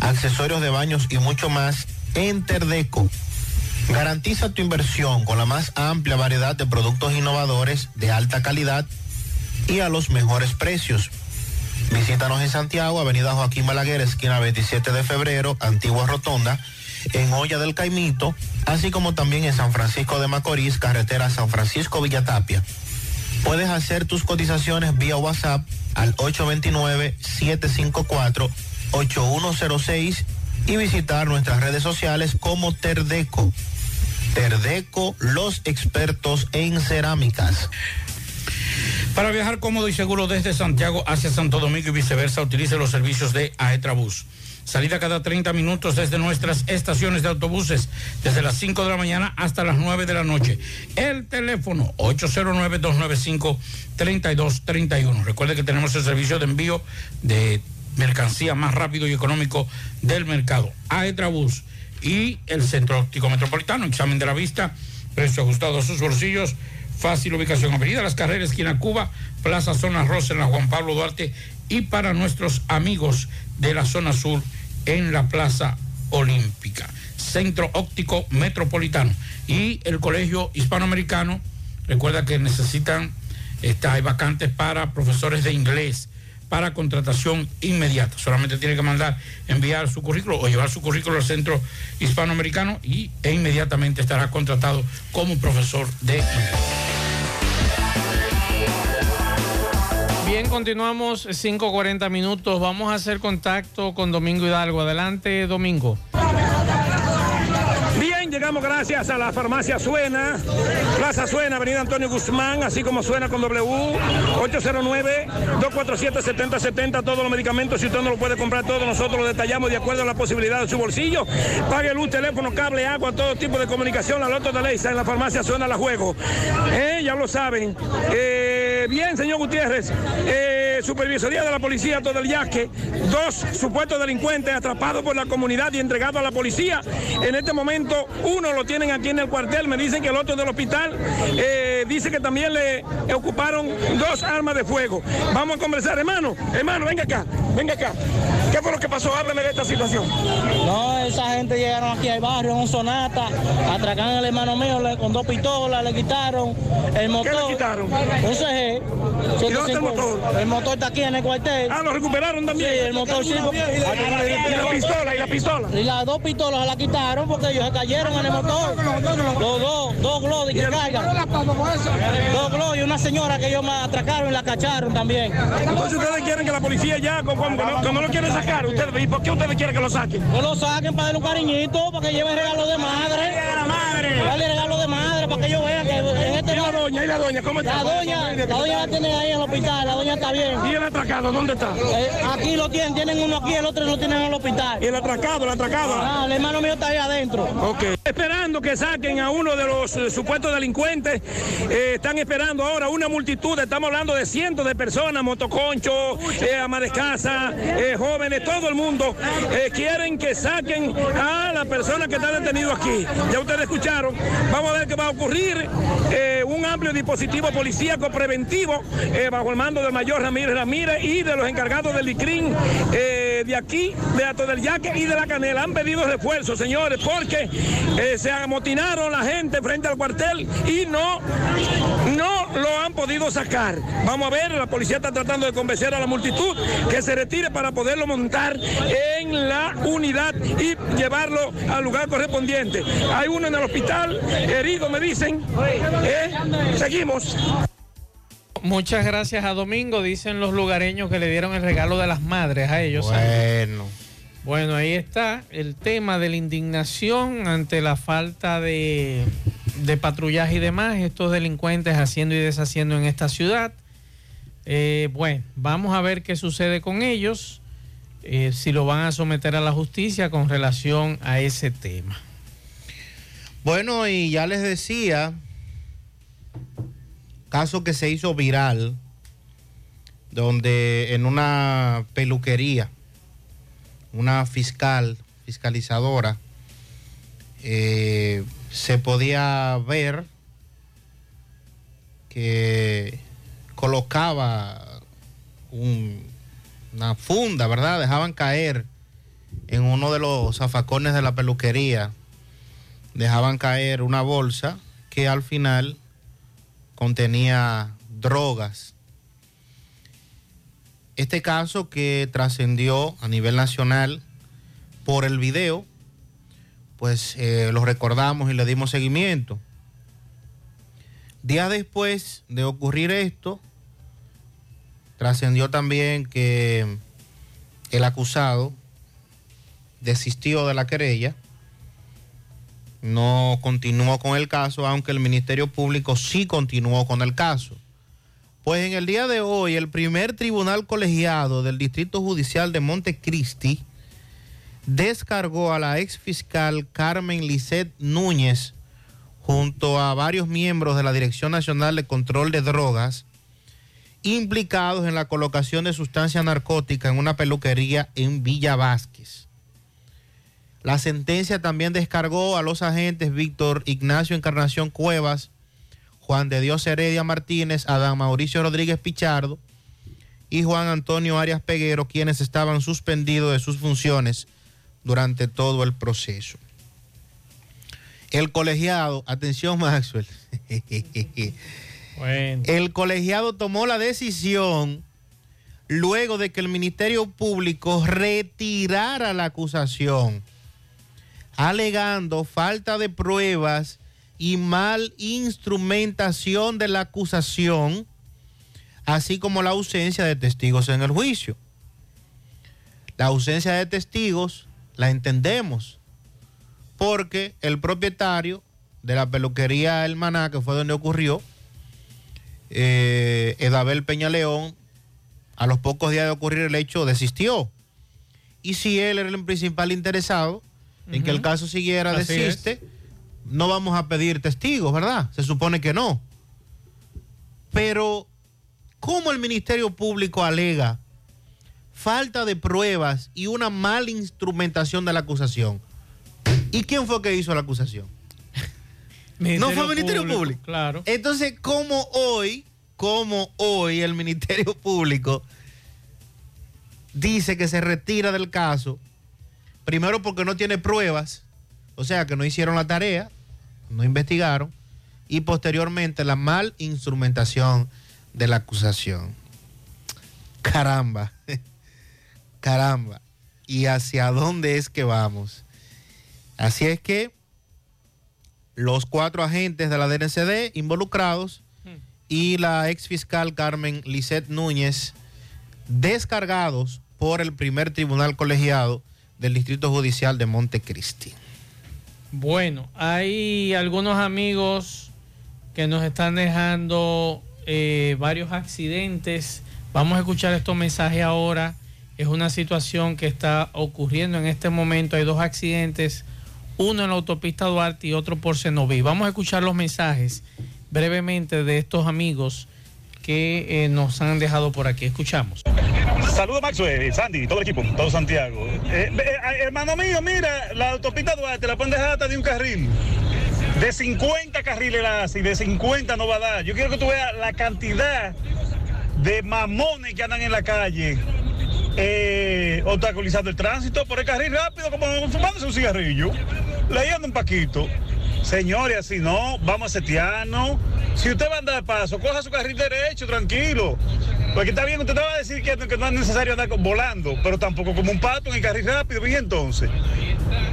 accesorios de baños y mucho más en Terdeco. Garantiza tu inversión con la más amplia variedad de productos innovadores de alta calidad y a los mejores precios. Visítanos en Santiago, Avenida Joaquín Balaguer, esquina 27 de febrero, Antigua Rotonda en Olla del Caimito, así como también en San Francisco de Macorís, carretera San Francisco Villatapia. Puedes hacer tus cotizaciones vía WhatsApp al 829-754-8106 y visitar nuestras redes sociales como Terdeco. Terdeco, los expertos en cerámicas. Para viajar cómodo y seguro desde Santiago hacia Santo Domingo y viceversa, utilice los servicios de Aetrabús. Salida cada 30 minutos desde nuestras estaciones de autobuses, desde las 5 de la mañana hasta las 9 de la noche. El teléfono 809-295-3231. Recuerde que tenemos el servicio de envío de mercancía más rápido y económico del mercado. Aetrabús y el Centro Óptico Metropolitano. Examen de la vista, precio ajustado a sus bolsillos. Fácil ubicación, Avenida Las Carreras, esquina Cuba, Plaza Zona Rosa en la Juan Pablo Duarte y para nuestros amigos de la zona sur en la Plaza Olímpica. Centro Óptico Metropolitano y el Colegio Hispanoamericano. Recuerda que necesitan, está, hay vacantes para profesores de inglés para contratación inmediata. Solamente tiene que mandar, enviar su currículo o llevar su currículo al Centro Hispanoamericano y, e inmediatamente estará contratado como profesor de inglés. Bien, continuamos 5.40 minutos. Vamos a hacer contacto con Domingo Hidalgo. Adelante, Domingo. Llegamos gracias a la farmacia Suena, Plaza Suena, Avenida Antonio Guzmán, así como suena con W, 809-247-7070, todos los medicamentos, si usted no lo puede comprar todos, nosotros lo detallamos de acuerdo a la posibilidad de su bolsillo. Pague luz, teléfono, cable, agua, todo tipo de comunicación, la Loto de Leisa en la farmacia Suena la juego. Eh, ya lo saben. Eh, bien, señor Gutiérrez, eh, supervisoría de la policía todo el yaque, dos supuestos delincuentes atrapados por la comunidad y entregados a la policía. En este momento, uno lo tienen aquí en el cuartel, me dicen que el otro del hospital, eh, dice que también le ocuparon dos armas de fuego. Vamos a conversar, hermano, hermano, venga acá, venga acá. ¿Qué fue lo que pasó? Háblame de esta situación. No, esa gente llegaron aquí al barrio en un sonata, atracaron al hermano mío con dos pistolas, le quitaron el motor. ¿Qué le quitaron? Un CG. ¿Y dónde está el motor? El motor está aquí en el cuartel. Ah, lo recuperaron también. Sí, el motor sí. ¿Y la pistola? ¿Y la pistola? Y las dos pistolas la quitaron porque ellos se cayeron en el motor. Los dos, dos globos que cargan. Dos globos y una señora que ellos me atracaron y la cacharon también. Entonces ustedes quieren que la policía ya, como, no, lo quieren sacar, ustedes, ¿y por qué ustedes quieren que lo saquen? Que lo saquen para darle un cariñito, para que lleven regalo de madre! Dale regalo de madre para que ellos vean que doña? ¿Y la doña? ¿Cómo está? La doña, la doña la tienen ahí en el hospital, la doña está bien. ¿Y el atracado dónde está? Eh, aquí lo tienen, tienen uno aquí, el otro lo tienen en el hospital. ¿Y el atracado, el atracado? Ah, el hermano mío está ahí adentro. Ok. Esperando que saquen a uno de los eh, supuestos delincuentes. Eh, están esperando ahora una multitud, estamos hablando de cientos de personas, motoconcho, eh, ama de casa, jóvenes, todo el mundo. quieren que saquen a la persona que está detenido aquí. Ya ustedes escucharon. Vamos a ver qué va a ocurrir. Un amplio dispositivo policíaco preventivo eh, bajo el mando del mayor Ramírez Ramírez y de los encargados del ICRIN eh, de aquí, de Ato del Yaque y de la Canela. Han pedido refuerzos, señores, porque eh, se amotinaron la gente frente al cuartel y no, no lo han podido sacar. Vamos a ver, la policía está tratando de convencer a la multitud que se retire para poderlo montar en la unidad y llevarlo al lugar correspondiente. Hay uno en el hospital, herido, me dicen. Eh, seguimos. Muchas gracias a Domingo, dicen los lugareños que le dieron el regalo de las madres a ellos. Bueno. Bueno, ahí está el tema de la indignación ante la falta de, de patrullaje y demás, estos delincuentes haciendo y deshaciendo en esta ciudad. Eh, bueno, vamos a ver qué sucede con ellos, eh, si lo van a someter a la justicia con relación a ese tema. Bueno, y ya les decía, caso que se hizo viral, donde en una peluquería, una fiscal, fiscalizadora, eh, se podía ver que colocaba un- una funda, ¿verdad? Dejaban caer en uno de los zafacones de la peluquería, dejaban caer una bolsa que al final contenía drogas. Este caso que trascendió a nivel nacional por el video, pues eh, lo recordamos y le dimos seguimiento. Días después de ocurrir esto, trascendió también que el acusado desistió de la querella, no continuó con el caso, aunque el Ministerio Público sí continuó con el caso. Pues en el día de hoy, el primer tribunal colegiado del Distrito Judicial de Montecristi descargó a la ex fiscal Carmen Lisset Núñez junto a varios miembros de la Dirección Nacional de Control de Drogas implicados en la colocación de sustancia narcótica en una peluquería en Villa Vázquez. La sentencia también descargó a los agentes Víctor Ignacio Encarnación Cuevas, Juan de Dios Heredia Martínez, Adán Mauricio Rodríguez Pichardo y Juan Antonio Arias Peguero, quienes estaban suspendidos de sus funciones durante todo el proceso. El colegiado, atención Maxwell, el colegiado tomó la decisión luego de que el Ministerio Público retirara la acusación, alegando falta de pruebas y mal instrumentación de la acusación, así como la ausencia de testigos en el juicio. La ausencia de testigos la entendemos, porque el propietario de la peluquería El Maná, que fue donde ocurrió, eh, Edabel Peña León, a los pocos días de ocurrir el hecho, desistió. Y si él era el principal interesado en que el caso siguiera, Así desiste, no vamos a pedir testigos, ¿verdad? Se supone que no. Pero, ¿cómo el Ministerio Público alega falta de pruebas y una mala instrumentación de la acusación? ¿Y quién fue que hizo la acusación? no fue el Ministerio Público. Claro. Entonces, ¿cómo hoy, cómo hoy el Ministerio Público dice que se retira del caso? Primero porque no tiene pruebas, o sea que no hicieron la tarea, no investigaron, y posteriormente la mal instrumentación de la acusación. Caramba, caramba. ¿Y hacia dónde es que vamos? Así es que los cuatro agentes de la DNCD involucrados y la ex fiscal Carmen Lisset Núñez descargados por el primer tribunal colegiado del Distrito Judicial de Montecristi. Bueno, hay algunos amigos que nos están dejando eh, varios accidentes. Vamos a escuchar estos mensajes ahora. Es una situación que está ocurriendo en este momento. Hay dos accidentes, uno en la autopista Duarte y otro por Cenoví. Vamos a escuchar los mensajes brevemente de estos amigos que eh, nos han dejado por aquí. Escuchamos. Saludos Maxwell, Sandy, todo el equipo, todo Santiago. Eh, eh, hermano mío, mira, la autopista Duarte la pueden dejar hasta de un carril. De 50 carriles la y de 50 no va a dar. Yo quiero que tú veas la cantidad de mamones que andan en la calle eh, obstaculizando el tránsito por el carril rápido, como fumándose un cigarrillo, leyendo un paquito. Señores, si no, vamos a setiarnos. Si usted va a andar paso, coja su carril derecho, tranquilo. Porque está bien, usted te va a decir que, que no es necesario andar volando, pero tampoco como un pato en el carril rápido. Bien, entonces.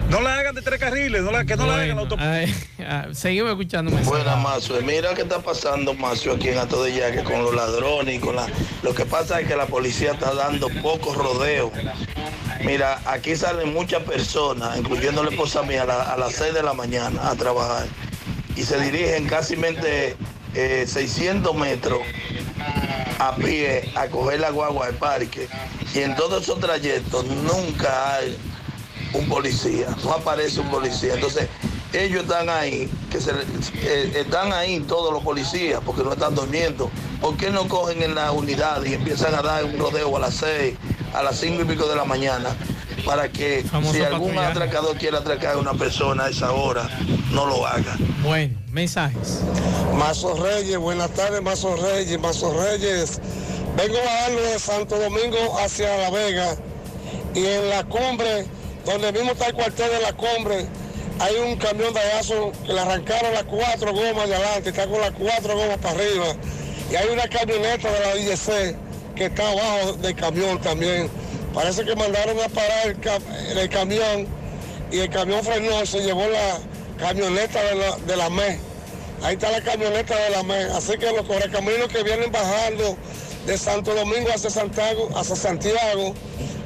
No la hagan de tres carriles, no la, que no la hagan la autopista. seguimos escuchando. Buena, Mazo. Mira qué está pasando, Mazo, aquí en Ato de Yaque con los ladrones y con la... Lo que pasa es que la policía está dando pocos rodeos. Mira, aquí salen muchas personas, incluyendo la esposa mía, a, la- a las 6 de la mañana a trabajar. Y se dirigen casi eh, 600 metros a pie a coger la guagua del parque. Y en todos esos trayectos nunca hay un policía, no aparece un policía. Entonces, ellos están ahí, que se, eh, están ahí todos los policías porque no están durmiendo. ¿Por qué no cogen en la unidad y empiezan a dar un rodeo a las 6, a las 5 y pico de la mañana? Para que Famoso si algún atracador quiere atracar a una persona a esa hora, no lo haga. Bueno, mensajes. Mazo Reyes, buenas tardes, Mazo Reyes, Mazo Reyes. Vengo bajando de Santo Domingo hacia La Vega y en la cumbre, donde mismo está el cuartel de la cumbre, hay un camión de agazo que le arrancaron las cuatro gomas de adelante, está con las cuatro gomas para arriba. Y hay una camioneta de la IEC que está abajo del camión también. Parece que mandaron a parar el, ca- el camión y el camión frenó se llevó la camioneta de la, de la MES. Ahí está la camioneta de la MES. Así que los correcaminos que vienen bajando de Santo Domingo hacia Santiago, hacia Santiago,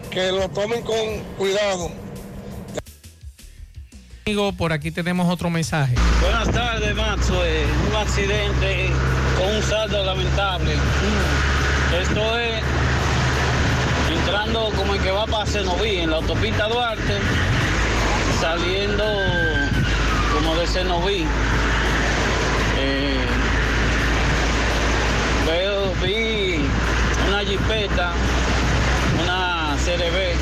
que lo tomen con cuidado. Amigo, por aquí tenemos otro mensaje. Buenas tardes, Maxo. Eh, un accidente con un saldo lamentable. Esto es entrando como el que va para Cenoví, en la autopista Duarte, saliendo como de Cenoví. Eh, veo, vi una jipeta, una CRB,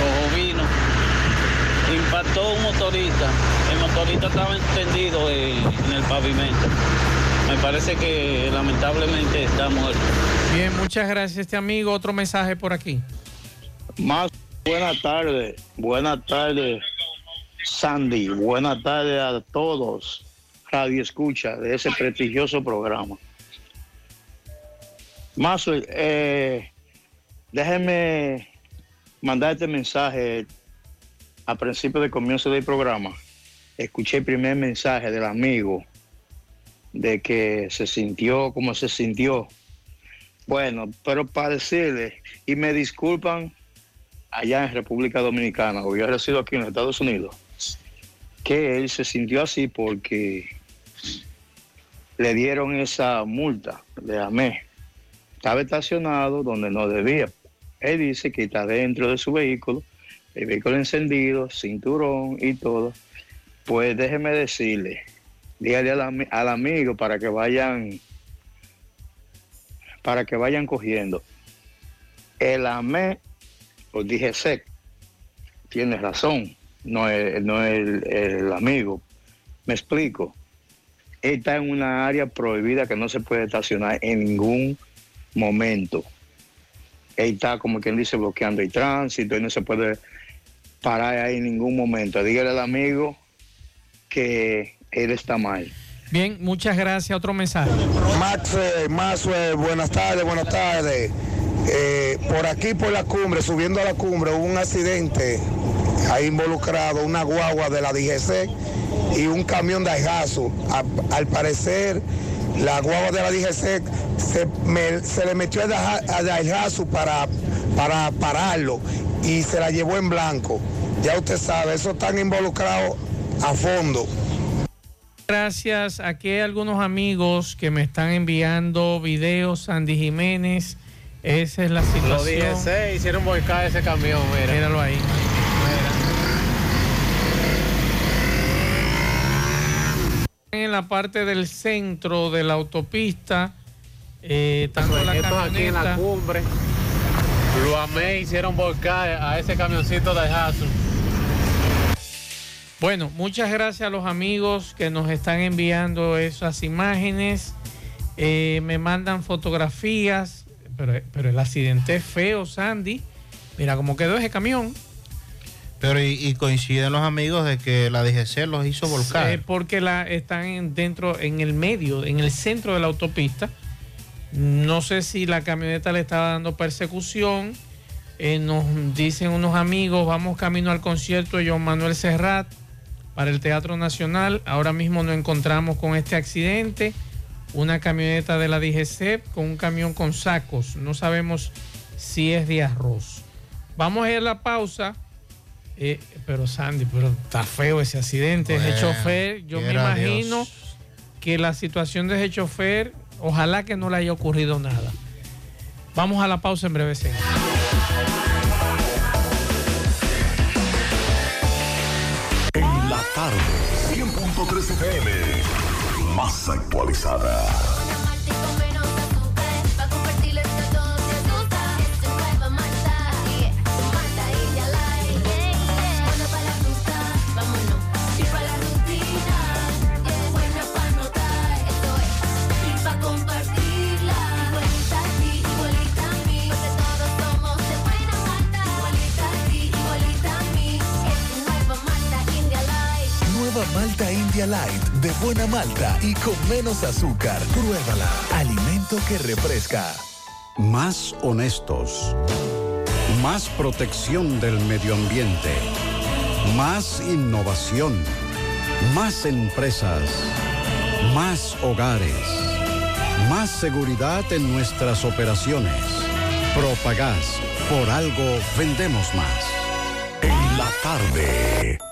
rojo vino impactó un motorista. El motorista estaba extendido eh, en el pavimento. Me parece que lamentablemente está muerto. Bien, muchas gracias, este amigo. Otro mensaje por aquí. Más buenas tardes, buenas tardes, Sandy, buenas tardes a todos, Radio Escucha de ese prestigioso programa. Más, eh, déjeme mandar este mensaje a principio del comienzo del programa. Escuché el primer mensaje del amigo de que se sintió como se sintió. Bueno, pero para decirle, y me disculpan allá en República Dominicana, o yo resido aquí en Estados Unidos, que él se sintió así porque le dieron esa multa, le amé. Estaba estacionado donde no debía. Él dice que está dentro de su vehículo, el vehículo encendido, cinturón y todo. Pues déjeme decirle, dígale al, ami- al amigo para que vayan, para que vayan cogiendo. El AME, os dije sec, tiene razón, no es, no es el, el amigo. Me explico. Está en una área prohibida que no se puede estacionar en ningún momento. Él está, como quien dice, bloqueando el tránsito y no se puede parar ahí en ningún momento. Dígale al amigo que él está mal. Bien, muchas gracias. Otro mensaje. Max, Maxwell, buenas tardes, buenas tardes. Eh, por aquí, por la cumbre, subiendo a la cumbre, hubo un accidente. Ahí involucrado una guagua de la DGC y un camión de Aijazo. A- al parecer, la guagua de la DGC se, me- se le metió el Aja- al Aijazo para, para pararlo y se la llevó en blanco. Ya usted sabe, eso están involucrados a fondo. gracias. Aquí hay algunos amigos que me están enviando videos. Sandy Jiménez, esa es la situación. Los 16 hicieron volcar ese camión, mira. Míralo ahí. En la parte del centro de la autopista, eh, tanto la Estos aquí en la camioneta- cumbre. Lo amé, hicieron volcar a ese camioncito de Hazel. Bueno, muchas gracias a los amigos que nos están enviando esas imágenes. Eh, me mandan fotografías, pero, pero el accidente es feo, Sandy. Mira cómo quedó ese camión. Pero y, y coinciden los amigos de que la DGC los hizo volcar. Porque la, están en- dentro, en el medio, en el centro de la autopista. No sé si la camioneta le estaba dando persecución. Eh, nos dicen unos amigos, vamos camino al concierto de John Manuel Serrat para el Teatro Nacional. Ahora mismo nos encontramos con este accidente. Una camioneta de la DGC con un camión con sacos. No sabemos si es de arroz. Vamos a ir a la pausa. Eh, pero Sandy, pero está feo ese accidente. ese Bueno, chofer, yo me imagino Dios. que la situación de ese chofer, ojalá que no le haya ocurrido nada. Vamos a la pausa en breve. señor. En la tarde, 100.3 FM, más actualizada. Nueva Malta India Light de buena malta y con menos azúcar. Pruébala. Alimento que refresca. Más honestos. Más protección del medio ambiente. Más innovación. Más empresas. Más hogares. Más seguridad en nuestras operaciones. Propagás. Por algo vendemos más. En la tarde.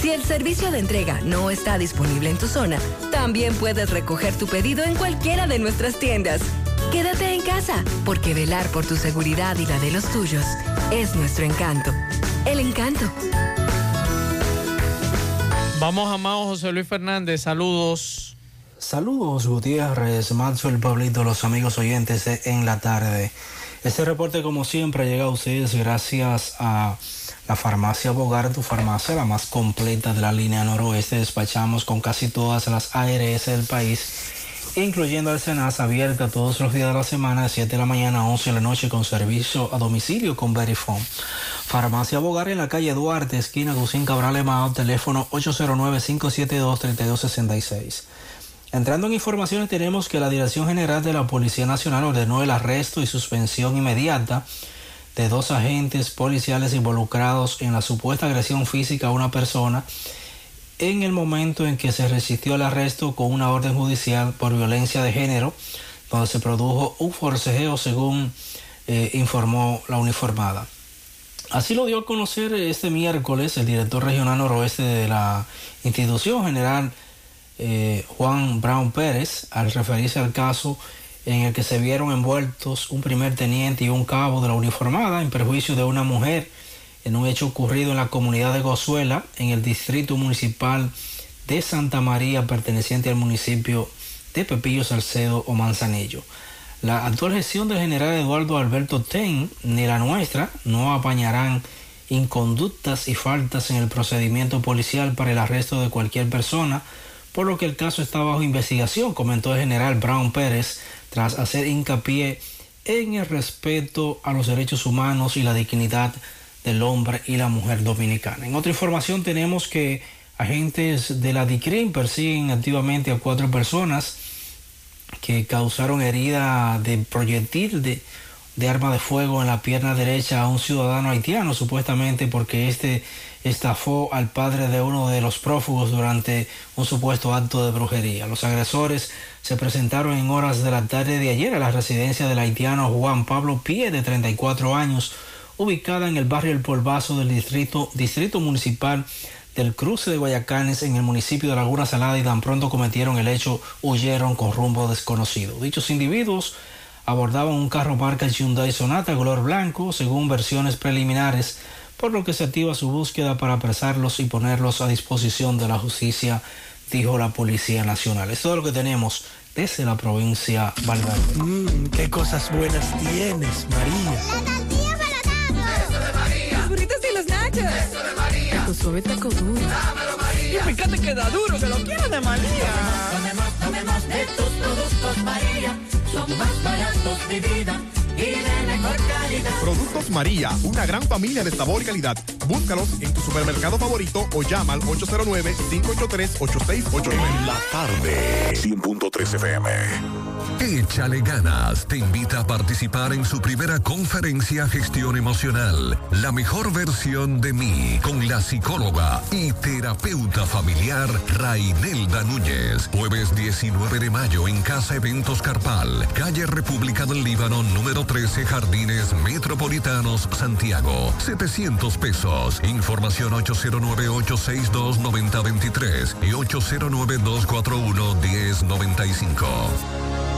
Si el servicio de entrega no está disponible en tu zona, también puedes recoger tu pedido en cualquiera de nuestras tiendas. Quédate en casa, porque velar por tu seguridad y la de los tuyos es nuestro encanto. El encanto. Vamos, amado José Luis Fernández, saludos. Saludos Gutiérrez, Maxwell Pablito, los amigos oyentes en la tarde. Este reporte como siempre llega a ustedes gracias a la farmacia Bogar, tu farmacia, la más completa de la línea noroeste. Despachamos con casi todas las ARS del país, incluyendo el Senasa, abierta todos los días de la semana, de 7 de la mañana a 11 de la noche, con servicio a domicilio con Verifone. Farmacia Bogar en la calle Duarte, esquina Gusín Cabral Emao, teléfono 809-572-3266. Entrando en informaciones, tenemos que la Dirección General de la Policía Nacional ordenó el arresto y suspensión inmediata de dos agentes policiales involucrados en la supuesta agresión física a una persona en el momento en que se resistió al arresto con una orden judicial por violencia de género, donde se produjo un forcejeo según eh, informó la uniformada. Así lo dio a conocer este miércoles el director regional noroeste de la institución general eh, Juan Brown Pérez al referirse al caso en el que se vieron envueltos un primer teniente y un cabo de la uniformada en perjuicio de una mujer en un hecho ocurrido en la comunidad de Gozuela, en el distrito municipal de Santa María, perteneciente al municipio de Pepillo Salcedo o Manzanillo. La actual gestión del general Eduardo Alberto Ten ni la nuestra no apañarán inconductas y faltas en el procedimiento policial para el arresto de cualquier persona, por lo que el caso está bajo investigación, comentó el general Brown Pérez tras hacer hincapié en el respeto a los derechos humanos y la dignidad del hombre y la mujer dominicana. En otra información tenemos que agentes de la DICRIM persiguen activamente a cuatro personas que causaron herida de proyectil de, de arma de fuego en la pierna derecha a un ciudadano haitiano, supuestamente porque este estafó al padre de uno de los prófugos durante un supuesto acto de brujería. Los agresores se presentaron en horas de la tarde de ayer a la residencia del haitiano Juan Pablo Pie, de 34 años, ubicada en el barrio El Polvazo del distrito, distrito municipal del cruce de Guayacanes en el municipio de Laguna Salada y tan pronto cometieron el hecho huyeron con rumbo desconocido. Dichos individuos abordaban un carro marca Hyundai Sonata color blanco, según versiones preliminares, por lo que se activa su búsqueda para apresarlos y ponerlos a disposición de la justicia, dijo la Policía Nacional. Es todo lo que tenemos desde la provincia Valverde. Mmm, qué cosas buenas tienes, María. La tortilla para Eso de María. Los burritos y los nachos. Eso de María. Tu suave taco duro. Dámelo, María. Y fíjate que da duro, que lo quiero de María. Tomemos, tomemos de tus productos, María. Son más baratos de vida y de mejor calidad. Productos María, una gran familia de sabor y calidad. Búscalos en tu supermercado favorito o llama al 809-583-8689. En la tarde, 100.3 FM. Échale ganas. Te invita a participar en su primera conferencia Gestión Emocional. La mejor versión de mí con la psicóloga y terapeuta familiar Rainelda Núñez. Jueves 19 de mayo en Casa Eventos Carpal, calle República del Líbano, número 13, Jardines Metropolitanos, Santiago. 700 pesos. Información 809-862-9023 y 809-241-1095.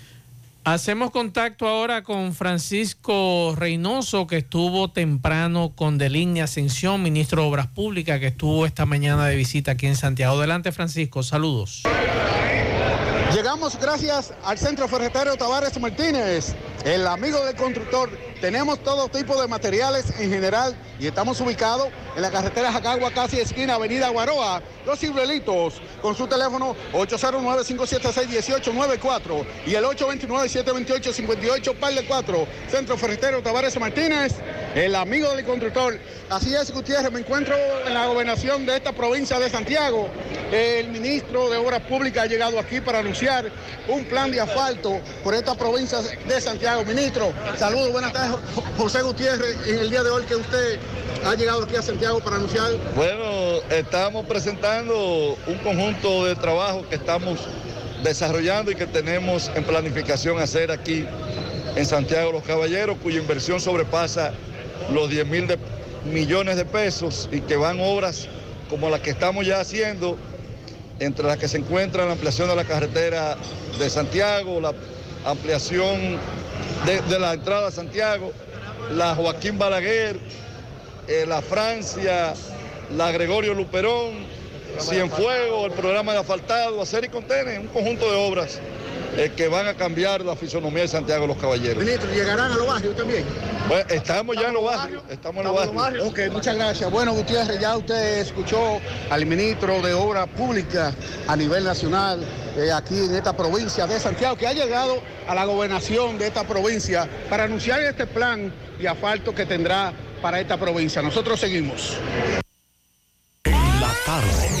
Hacemos contacto ahora con Francisco Reynoso, que estuvo temprano con Deligne Ascensión, ministro de Obras Públicas, que estuvo esta mañana de visita aquí en Santiago. Adelante, Francisco, saludos. Llegamos gracias al Centro Ferretario Tavares Martínez, el amigo del constructor. Tenemos todo tipo de materiales en general y estamos ubicados en la carretera Jacagua, casi esquina Avenida Guaroa, Los Cibrelitos, con su teléfono 809-576-1894 y el 829-728-58 par de 4. Centro Ferretero Tavares Martínez, el amigo del constructor. Así es, Gutiérrez, me encuentro en la gobernación de esta provincia de Santiago. El ministro de Obras Públicas ha llegado aquí para anunciar un plan de asfalto por esta provincia de Santiago. Ministro, saludos, buenas tardes. José Gutiérrez, en el día de hoy que usted ha llegado aquí a Santiago para anunciar. Bueno, estamos presentando un conjunto de trabajo que estamos desarrollando y que tenemos en planificación hacer aquí en Santiago los Caballeros, cuya inversión sobrepasa los 10 mil millones de pesos y que van obras como las que estamos ya haciendo, entre las que se encuentran la ampliación de la carretera de Santiago, la ampliación de, la entrada a Santiago, la Joaquín Balaguer, eh, la Francia, la Gregorio Luperón, Cienfuegos, el programa de asfaltado, hacer y contener, un conjunto de obras eh, que van a cambiar la fisonomía de Santiago de los Caballeros. Ministro, ¿llegarán a los barrios también? Bueno, estamos ya en los barrios, estamos en los barrios. Ok, muchas gracias. Bueno, Gutiérrez, ya usted escuchó al ministro de Obras Públicas a nivel nacional, eh, aquí en esta provincia de Santiago, que ha llegado a la gobernación de esta provincia para anunciar este plan de asfalto que tendrá para esta provincia. Nosotros seguimos. La tarde.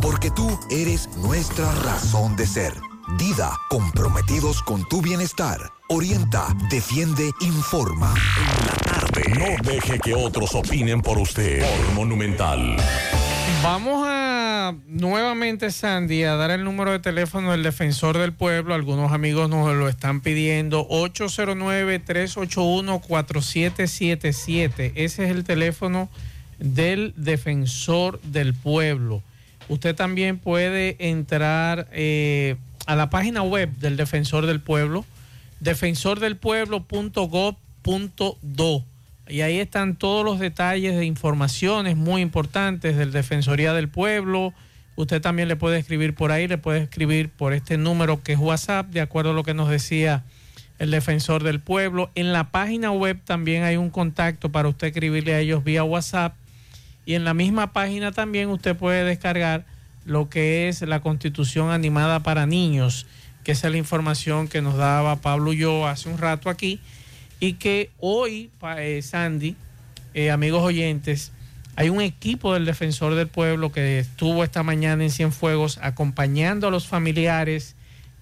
porque tú eres nuestra razón de ser. Dida, comprometidos con tu bienestar. Orienta, defiende, informa. No deje que otros opinen por usted. Monumental. Vamos a nuevamente, Sandy, a dar el número de teléfono del defensor del pueblo. Algunos amigos nos lo están pidiendo. 809-381-4777. Ese es el teléfono del defensor del pueblo. Usted también puede entrar eh, a la página web del defensor del pueblo, defensordelpueblo.gov.do. Y ahí están todos los detalles de informaciones muy importantes del Defensoría del Pueblo. Usted también le puede escribir por ahí, le puede escribir por este número que es WhatsApp, de acuerdo a lo que nos decía el Defensor del Pueblo. En la página web también hay un contacto para usted escribirle a ellos vía WhatsApp. Y en la misma página también usted puede descargar lo que es la Constitución animada para niños, que esa es la información que nos daba Pablo y yo hace un rato aquí y que hoy, eh, Sandy, eh, amigos oyentes, hay un equipo del Defensor del Pueblo que estuvo esta mañana en Cienfuegos acompañando a los familiares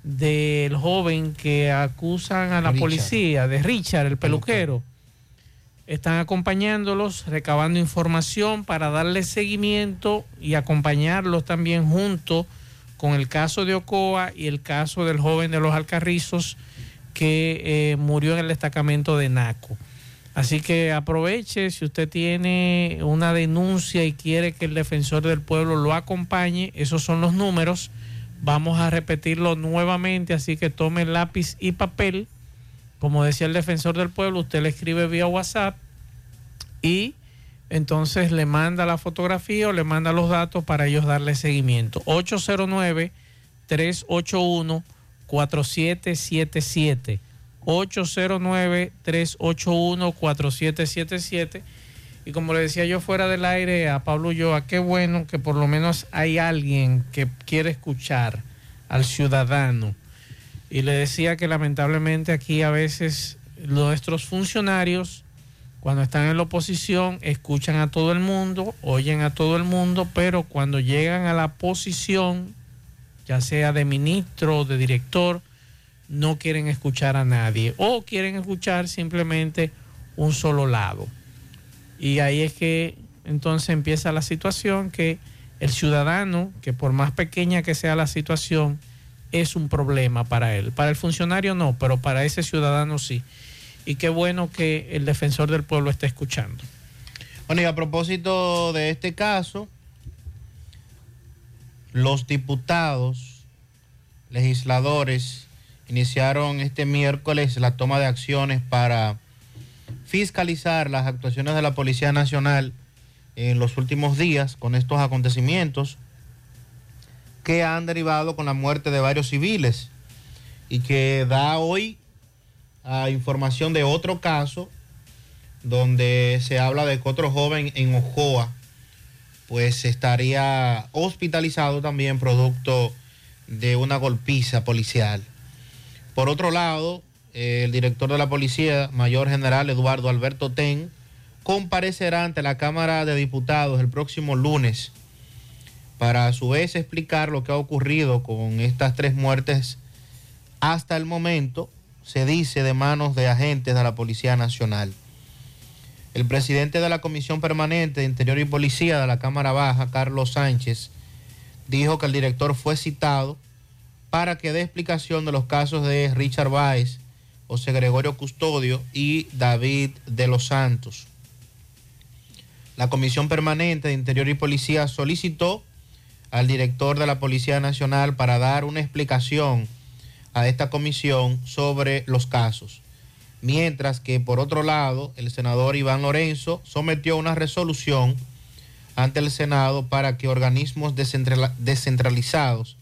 del joven que acusan a la Richard. policía, de Richard, el peluquero. Están acompañándolos, recabando información para darle seguimiento y acompañarlos también junto con el caso de Ocoa y el caso del joven de los Alcarrizos que eh, murió en el destacamento de Naco. Así que aproveche, si usted tiene una denuncia y quiere que el defensor del pueblo lo acompañe, esos son los números. Vamos a repetirlo nuevamente, así que tome lápiz y papel. Como decía el defensor del pueblo, usted le escribe vía WhatsApp y entonces le manda la fotografía o le manda los datos para ellos darle seguimiento. 809 381 4777 809-381-4777. Y como le decía yo fuera del aire a Pablo Ulloa, qué bueno que por lo menos hay alguien que quiere escuchar al ciudadano. Y le decía que lamentablemente aquí a veces nuestros funcionarios, cuando están en la oposición, escuchan a todo el mundo, oyen a todo el mundo, pero cuando llegan a la posición, ya sea de ministro o de director, no quieren escuchar a nadie o quieren escuchar simplemente un solo lado. Y ahí es que entonces empieza la situación que el ciudadano, que por más pequeña que sea la situación, es un problema para él. Para el funcionario no, pero para ese ciudadano sí. Y qué bueno que el defensor del pueblo esté escuchando. Bueno, y a propósito de este caso, los diputados, legisladores, iniciaron este miércoles la toma de acciones para fiscalizar las actuaciones de la Policía Nacional en los últimos días con estos acontecimientos que han derivado con la muerte de varios civiles y que da hoy a información de otro caso donde se habla de que otro joven en Ojoa pues estaría hospitalizado también producto de una golpiza policial. Por otro lado, el director de la policía, mayor general Eduardo Alberto Ten, comparecerá ante la Cámara de Diputados el próximo lunes para a su vez explicar lo que ha ocurrido con estas tres muertes hasta el momento, se dice, de manos de agentes de la Policía Nacional. El presidente de la Comisión Permanente de Interior y Policía de la Cámara Baja, Carlos Sánchez, dijo que el director fue citado para que dé explicación de los casos de Richard Báez, José Gregorio Custodio y David de los Santos. La Comisión Permanente de Interior y Policía solicitó al director de la Policía Nacional para dar una explicación a esta comisión sobre los casos. Mientras que, por otro lado, el senador Iván Lorenzo sometió una resolución ante el Senado para que organismos descentralizados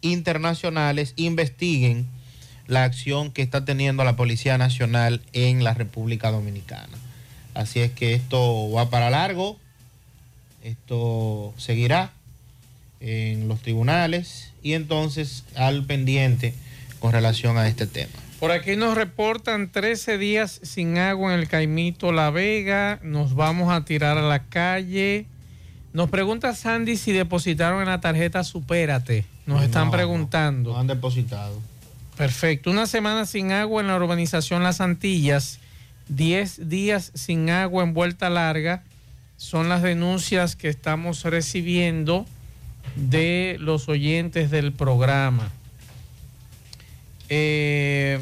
internacionales investiguen la acción que está teniendo la Policía Nacional en la República Dominicana. Así es que esto va para largo, esto seguirá en los tribunales y entonces al pendiente con relación a este tema. Por aquí nos reportan 13 días sin agua en el Caimito La Vega. Nos vamos a tirar a la calle. Nos pregunta Sandy si depositaron en la tarjeta Supérate. Nos están No, preguntando. No han depositado. Perfecto. Una semana sin agua en la urbanización Las Antillas. 10 días sin agua en Vuelta Larga. Son las denuncias que estamos recibiendo de los oyentes del programa. Eh,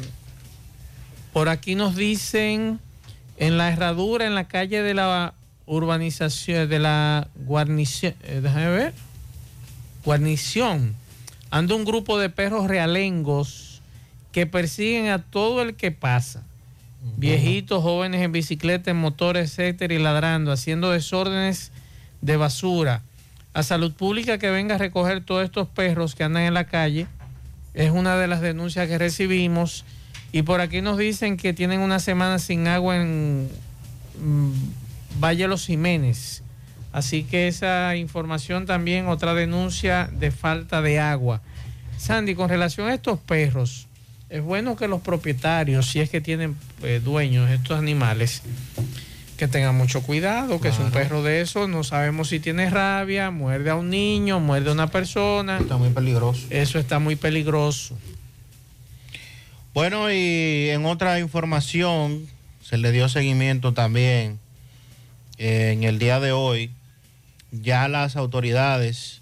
por aquí nos dicen en la herradura, en la calle de la urbanización, de la guarnición, eh, déjame ver, guarnición, anda un grupo de perros realengos que persiguen a todo el que pasa. Viejitos, jóvenes en bicicleta, en motor, etcétera, y ladrando, haciendo desórdenes de basura. A salud pública que venga a recoger todos estos perros que andan en la calle es una de las denuncias que recibimos. Y por aquí nos dicen que tienen una semana sin agua en mm, Valle Los Jiménez. Así que esa información también, otra denuncia de falta de agua. Sandy, con relación a estos perros, es bueno que los propietarios, si es que tienen eh, dueños estos animales, que tengan mucho cuidado, que es un perro de esos, no sabemos si tiene rabia, muerde a un niño, muerde a una persona. Está muy peligroso. Eso está muy peligroso. Bueno, y en otra información, se le dio seguimiento también eh, en el día de hoy. Ya las autoridades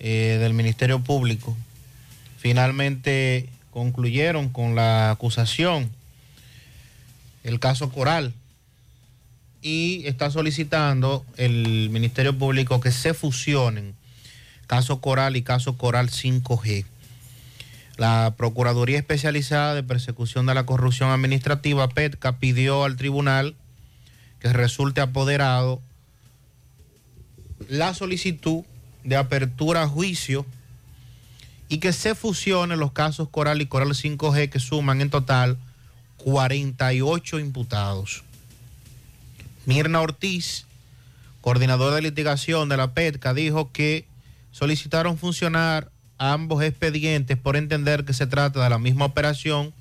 eh, del Ministerio Público finalmente concluyeron con la acusación, el caso Coral, y está solicitando el Ministerio Público que se fusionen caso Coral y caso Coral 5G. La Procuraduría Especializada de Persecución de la Corrupción Administrativa, PETCA, pidió al tribunal que resulte apoderado la solicitud de apertura a juicio y que se fusionen los casos Coral y Coral 5G que suman en total 48 imputados. Mirna Ortiz, coordinador de litigación de la PETCA, dijo que solicitaron funcionar ambos expedientes por entender que se trata de la misma operación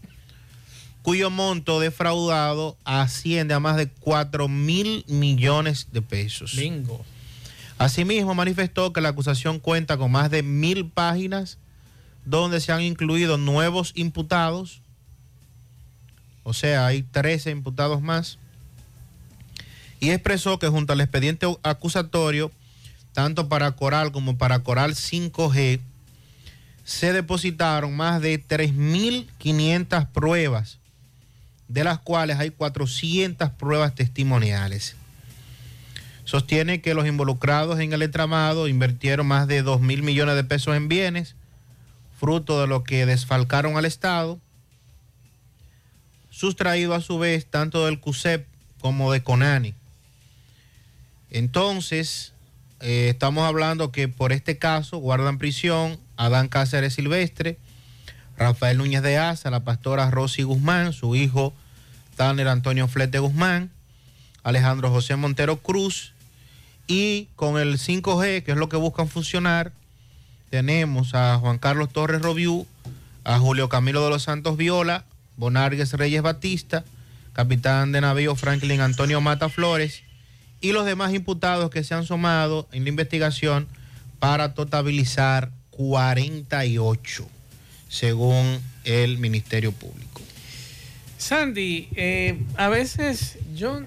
cuyo monto defraudado asciende a más de 4 mil millones de pesos. Bingo. Asimismo, manifestó que la acusación cuenta con más de mil páginas donde se han incluido nuevos imputados, o sea, hay 13 imputados más, y expresó que junto al expediente acusatorio, tanto para Coral como para Coral 5G, se depositaron más de 3.500 pruebas, de las cuales hay 400 pruebas testimoniales. Sostiene que los involucrados en el entramado invirtieron más de 2 mil millones de pesos en bienes, fruto de lo que desfalcaron al Estado, sustraído a su vez tanto del CUSEP como de CONANI. Entonces, eh, estamos hablando que por este caso guardan prisión Adán Cáceres Silvestre, Rafael Núñez de Asa, la pastora Rosy Guzmán, su hijo Tanner Antonio Flete Guzmán, Alejandro José Montero Cruz, y con el 5G, que es lo que buscan funcionar, tenemos a Juan Carlos Torres Robiú, a Julio Camilo de los Santos Viola, Bonargues Reyes Batista, capitán de navío Franklin Antonio Mata Flores y los demás imputados que se han sumado en la investigación para totalizar 48, según el Ministerio Público. Sandy, eh, a veces yo,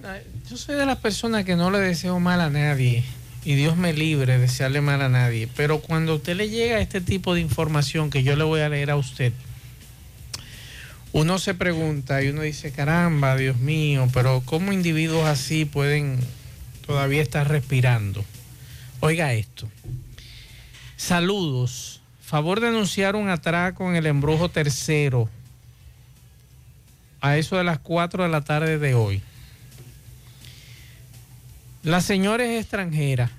yo soy de las personas que no le deseo mal a nadie y Dios me libre de desearle mal a nadie, pero cuando usted le llega este tipo de información que yo le voy a leer a usted, uno se pregunta y uno dice, caramba, Dios mío, pero ¿cómo individuos así pueden todavía estar respirando? Oiga esto. Saludos. Favor de anunciar un atraco en el embrujo tercero a eso de las 4 de la tarde de hoy. La señora es extranjera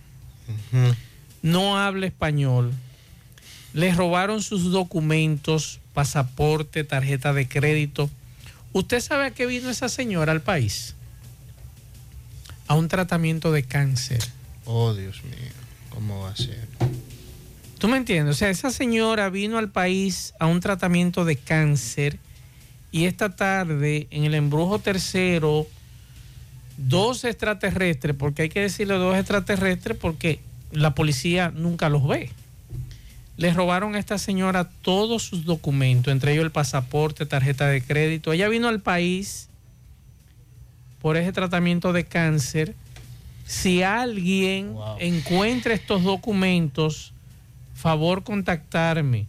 no habla español, le robaron sus documentos, pasaporte, tarjeta de crédito. ¿Usted sabe a qué vino esa señora al país? A un tratamiento de cáncer. Oh, Dios mío, ¿cómo va a ser? ¿Tú me entiendes? O sea, esa señora vino al país a un tratamiento de cáncer y esta tarde en el embrujo tercero, dos extraterrestres, porque hay que decirle dos extraterrestres porque la policía nunca los ve. Le robaron a esta señora todos sus documentos, entre ellos el pasaporte, tarjeta de crédito. Ella vino al país por ese tratamiento de cáncer. Si alguien encuentra estos documentos, favor contactarme.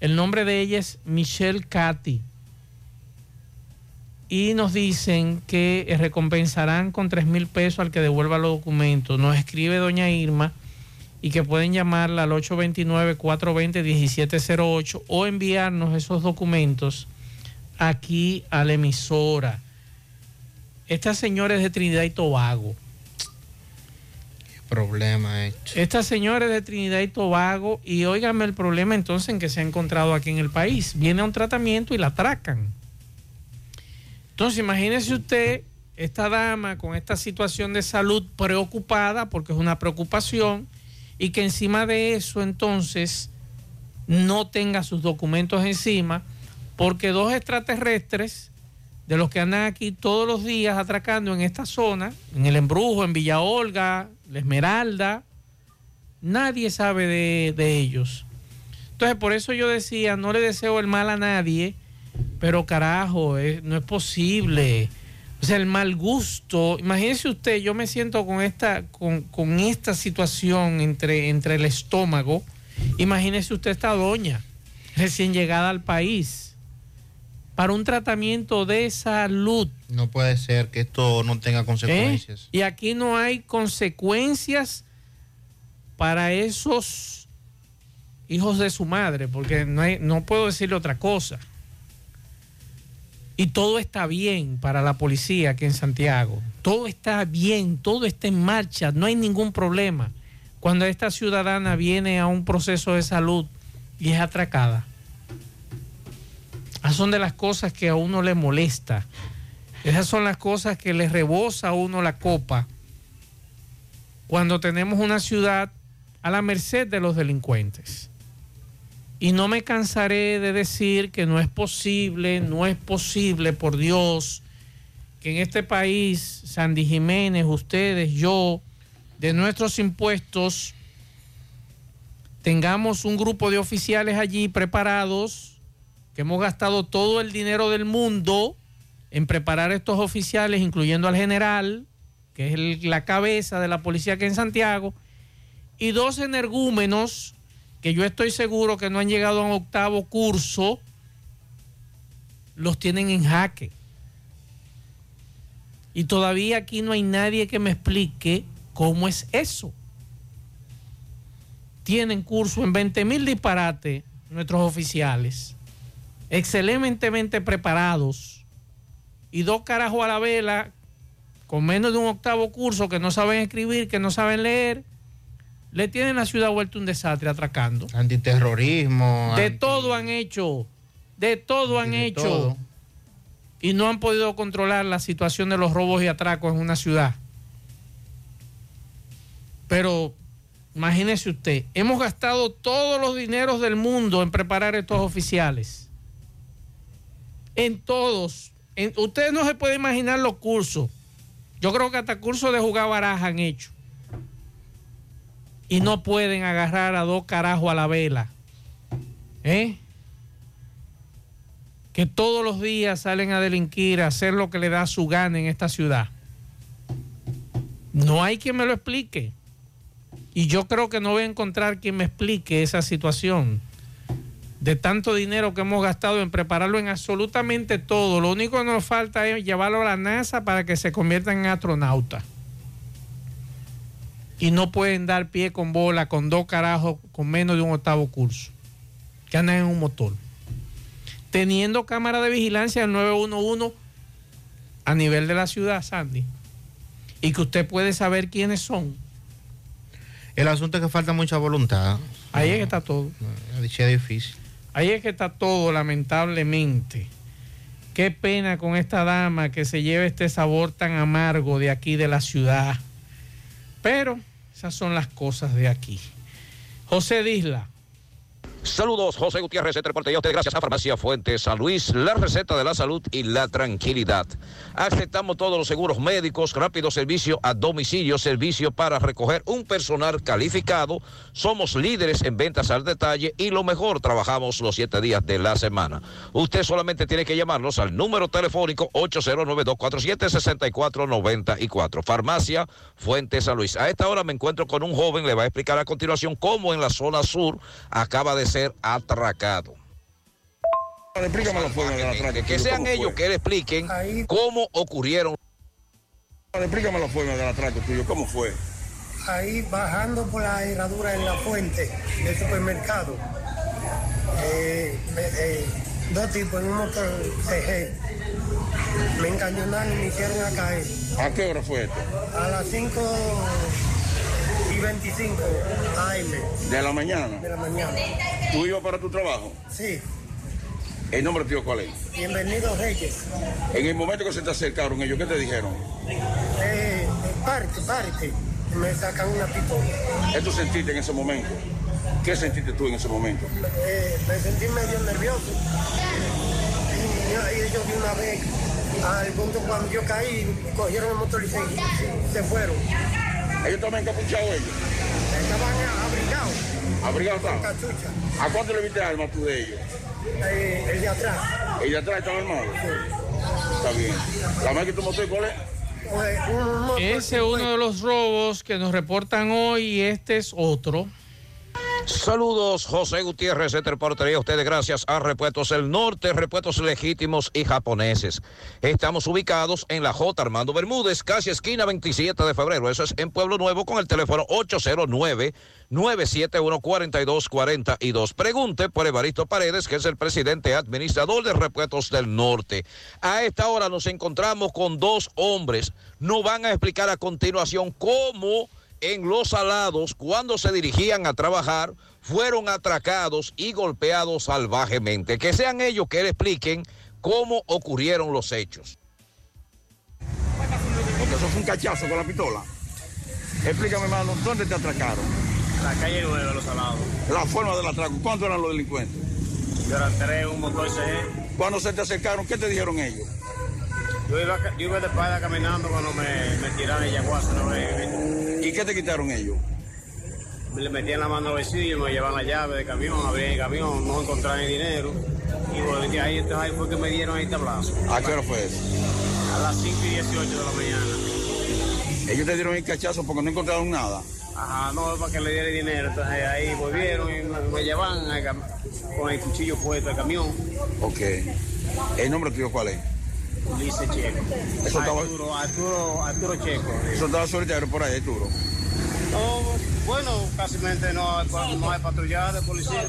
El nombre de ella es Michelle Cathy. Y nos dicen que recompensarán con 3 mil pesos al que devuelva los documentos. Nos escribe doña Irma y que pueden llamarla al 829-420-1708 o enviarnos esos documentos aquí a la emisora. Esta señora es de Trinidad y Tobago. Problema hecho. Esta señora es de Trinidad y Tobago y óigame el problema entonces en que se ha encontrado aquí en el país. Viene a un tratamiento y la atracan. Entonces imagínese usted esta dama con esta situación de salud preocupada porque es una preocupación y que encima de eso entonces no tenga sus documentos encima porque dos extraterrestres de los que andan aquí todos los días atracando en esta zona, en el Embrujo, en Villa Olga, la Esmeralda, nadie sabe de, de ellos. Entonces por eso yo decía, no le deseo el mal a nadie, pero carajo, no es posible. O sea, el mal gusto. Imagínese usted, yo me siento con esta, con, con esta situación entre, entre el estómago. Imagínese usted esta doña, recién llegada al país, para un tratamiento de salud. No puede ser que esto no tenga ¿eh? consecuencias. Y aquí no hay consecuencias para esos hijos de su madre, porque no, hay, no puedo decirle otra cosa. Y todo está bien para la policía aquí en Santiago. Todo está bien, todo está en marcha, no hay ningún problema. Cuando esta ciudadana viene a un proceso de salud y es atracada. Esas son de las cosas que a uno le molesta. Esas son las cosas que le rebosa a uno la copa cuando tenemos una ciudad a la merced de los delincuentes. Y no me cansaré de decir que no es posible, no es posible, por Dios, que en este país, Sandy Jiménez, ustedes, yo, de nuestros impuestos, tengamos un grupo de oficiales allí preparados, que hemos gastado todo el dinero del mundo en preparar estos oficiales, incluyendo al general, que es la cabeza de la policía aquí en Santiago, y dos energúmenos que yo estoy seguro que no han llegado a un octavo curso, los tienen en jaque. Y todavía aquí no hay nadie que me explique cómo es eso. Tienen curso en 20 mil disparates nuestros oficiales, excelentemente preparados, y dos carajos a la vela con menos de un octavo curso que no saben escribir, que no saben leer, le tienen la ciudad vuelta un desastre atracando. Antiterrorismo. De anti- todo han hecho, de todo han de hecho. todo. Y no han podido controlar la situación de los robos y atracos en una ciudad. Pero imagínese usted, hemos gastado todos los dineros del mundo en preparar estos oficiales. En todos. En- ustedes no se pueden imaginar los cursos. Yo creo que hasta cursos de jugar baraja han hecho. Y no pueden agarrar a dos carajos a la vela. ¿Eh? Que todos los días salen a delinquir, a hacer lo que le da su gana en esta ciudad. No hay quien me lo explique. Y yo creo que no voy a encontrar quien me explique esa situación de tanto dinero que hemos gastado en prepararlo en absolutamente todo. Lo único que nos falta es llevarlo a la NASA para que se convierta en astronauta. Y no pueden dar pie con bola con dos carajos con menos de un octavo curso que andan en un motor. Teniendo cámara de vigilancia del 911 a nivel de la ciudad, Sandy. Y que usted puede saber quiénes son. El asunto es que falta mucha voluntad. Ahí es que está todo. Es difícil. Ahí es que está todo, lamentablemente. Qué pena con esta dama que se lleve este sabor tan amargo de aquí de la ciudad. Pero esas son las cosas de aquí. José Disla. Saludos, José Gutiérrez, a usted gracias a Farmacia Fuentes San Luis, la receta de la salud y la tranquilidad. Aceptamos todos los seguros médicos, rápido servicio a domicilio, servicio para recoger un personal calificado. Somos líderes en ventas al detalle y lo mejor, trabajamos los siete días de la semana. Usted solamente tiene que llamarnos al número telefónico 809-247-6494. Farmacia Fuentes San Luis. A esta hora me encuentro con un joven, le va a explicar a continuación cómo en la zona sur acaba de ser atracado. Explícame forma. Que sean ellos que le expliquen cómo ocurrieron. Explícame la forma del atraco tuyo, ¿cómo fue? ahí bajando por la herradura en la fuente del supermercado. Eh, me- eh, dos tipos en un motor CG. Me encañonaron y me hicieron a caer. ¿A qué hora fue esto? A las 5 y 25 AM ¿De la mañana? de la mañana. ¿Tú ibas para tu trabajo? Sí, ¿El nombre tuyo cuál es? bienvenido Reyes. En el momento que se te acercaron ellos, ¿qué te dijeron? Eh, parte, parte. Me sacan una pistola. ¿Qué tú sentiste en ese momento? ¿Qué sentiste tú en ese momento? Eh, me sentí medio nervioso. Y, y ellos de una vez, al punto cuando yo caí, cogieron el motor y se, se fueron. ¿Ellos estaban encapuchados ellos? Estaban abrigados. ¿Abrigados estaban? cachucha. ¿A cuánto le viste armas tú de ellos? Eh, el de atrás. ¿El de atrás estaba armado? Está bien. ¿La de tu motor cuál es? Ese es uno de los robos que nos reportan hoy y este es otro. Saludos, José Gutiérrez, este reportería a ustedes gracias a Repuestos El Norte, Repuestos Legítimos y Japoneses. Estamos ubicados en la J. Armando Bermúdez, casi esquina 27 de febrero. Eso es en Pueblo Nuevo con el teléfono 809-971-4242. Pregunte por Evaristo Paredes, que es el presidente administrador de Repuestos del Norte. A esta hora nos encontramos con dos hombres. Nos van a explicar a continuación cómo en Los Salados, cuando se dirigían a trabajar, fueron atracados y golpeados salvajemente. Que sean ellos que le expliquen cómo ocurrieron los hechos. Porque eso fue un cachazo con la pistola. Explícame, hermano, ¿dónde te atracaron? La calle 9, Los Salados. La forma del atraco, ¿cuántos eran los delincuentes? Yo era tres, un motor CG. Cuando se te acercaron, ¿qué te dijeron ellos? Yo iba, yo iba de espalda caminando cuando me, me tiraron el yaguazo una vez. ¿Y qué te quitaron ellos? Le metían la mano al bolsillo, me llevaban la llave del camión, abrí el camión, no encontraban el dinero. Y bueno, de ahí, entonces ahí fue que me dieron el tablazo. ¿A qué hora fue eso? A las 5 y 18 de la mañana. Ellos te dieron el cachazo porque no encontraron nada. Ajá, no, para que le diera el dinero. Entonces ahí volvieron y me, llevaban con el cuchillo puesto al camión. Ok. ¿El nombre tuyo cuál es? Ulises Checo. Eso estaba- Arturo, Arturo, Arturo Checo. Eso estaba solitario por ahí, Arturo. No, bueno, casi no, no hay patrullaje de policía.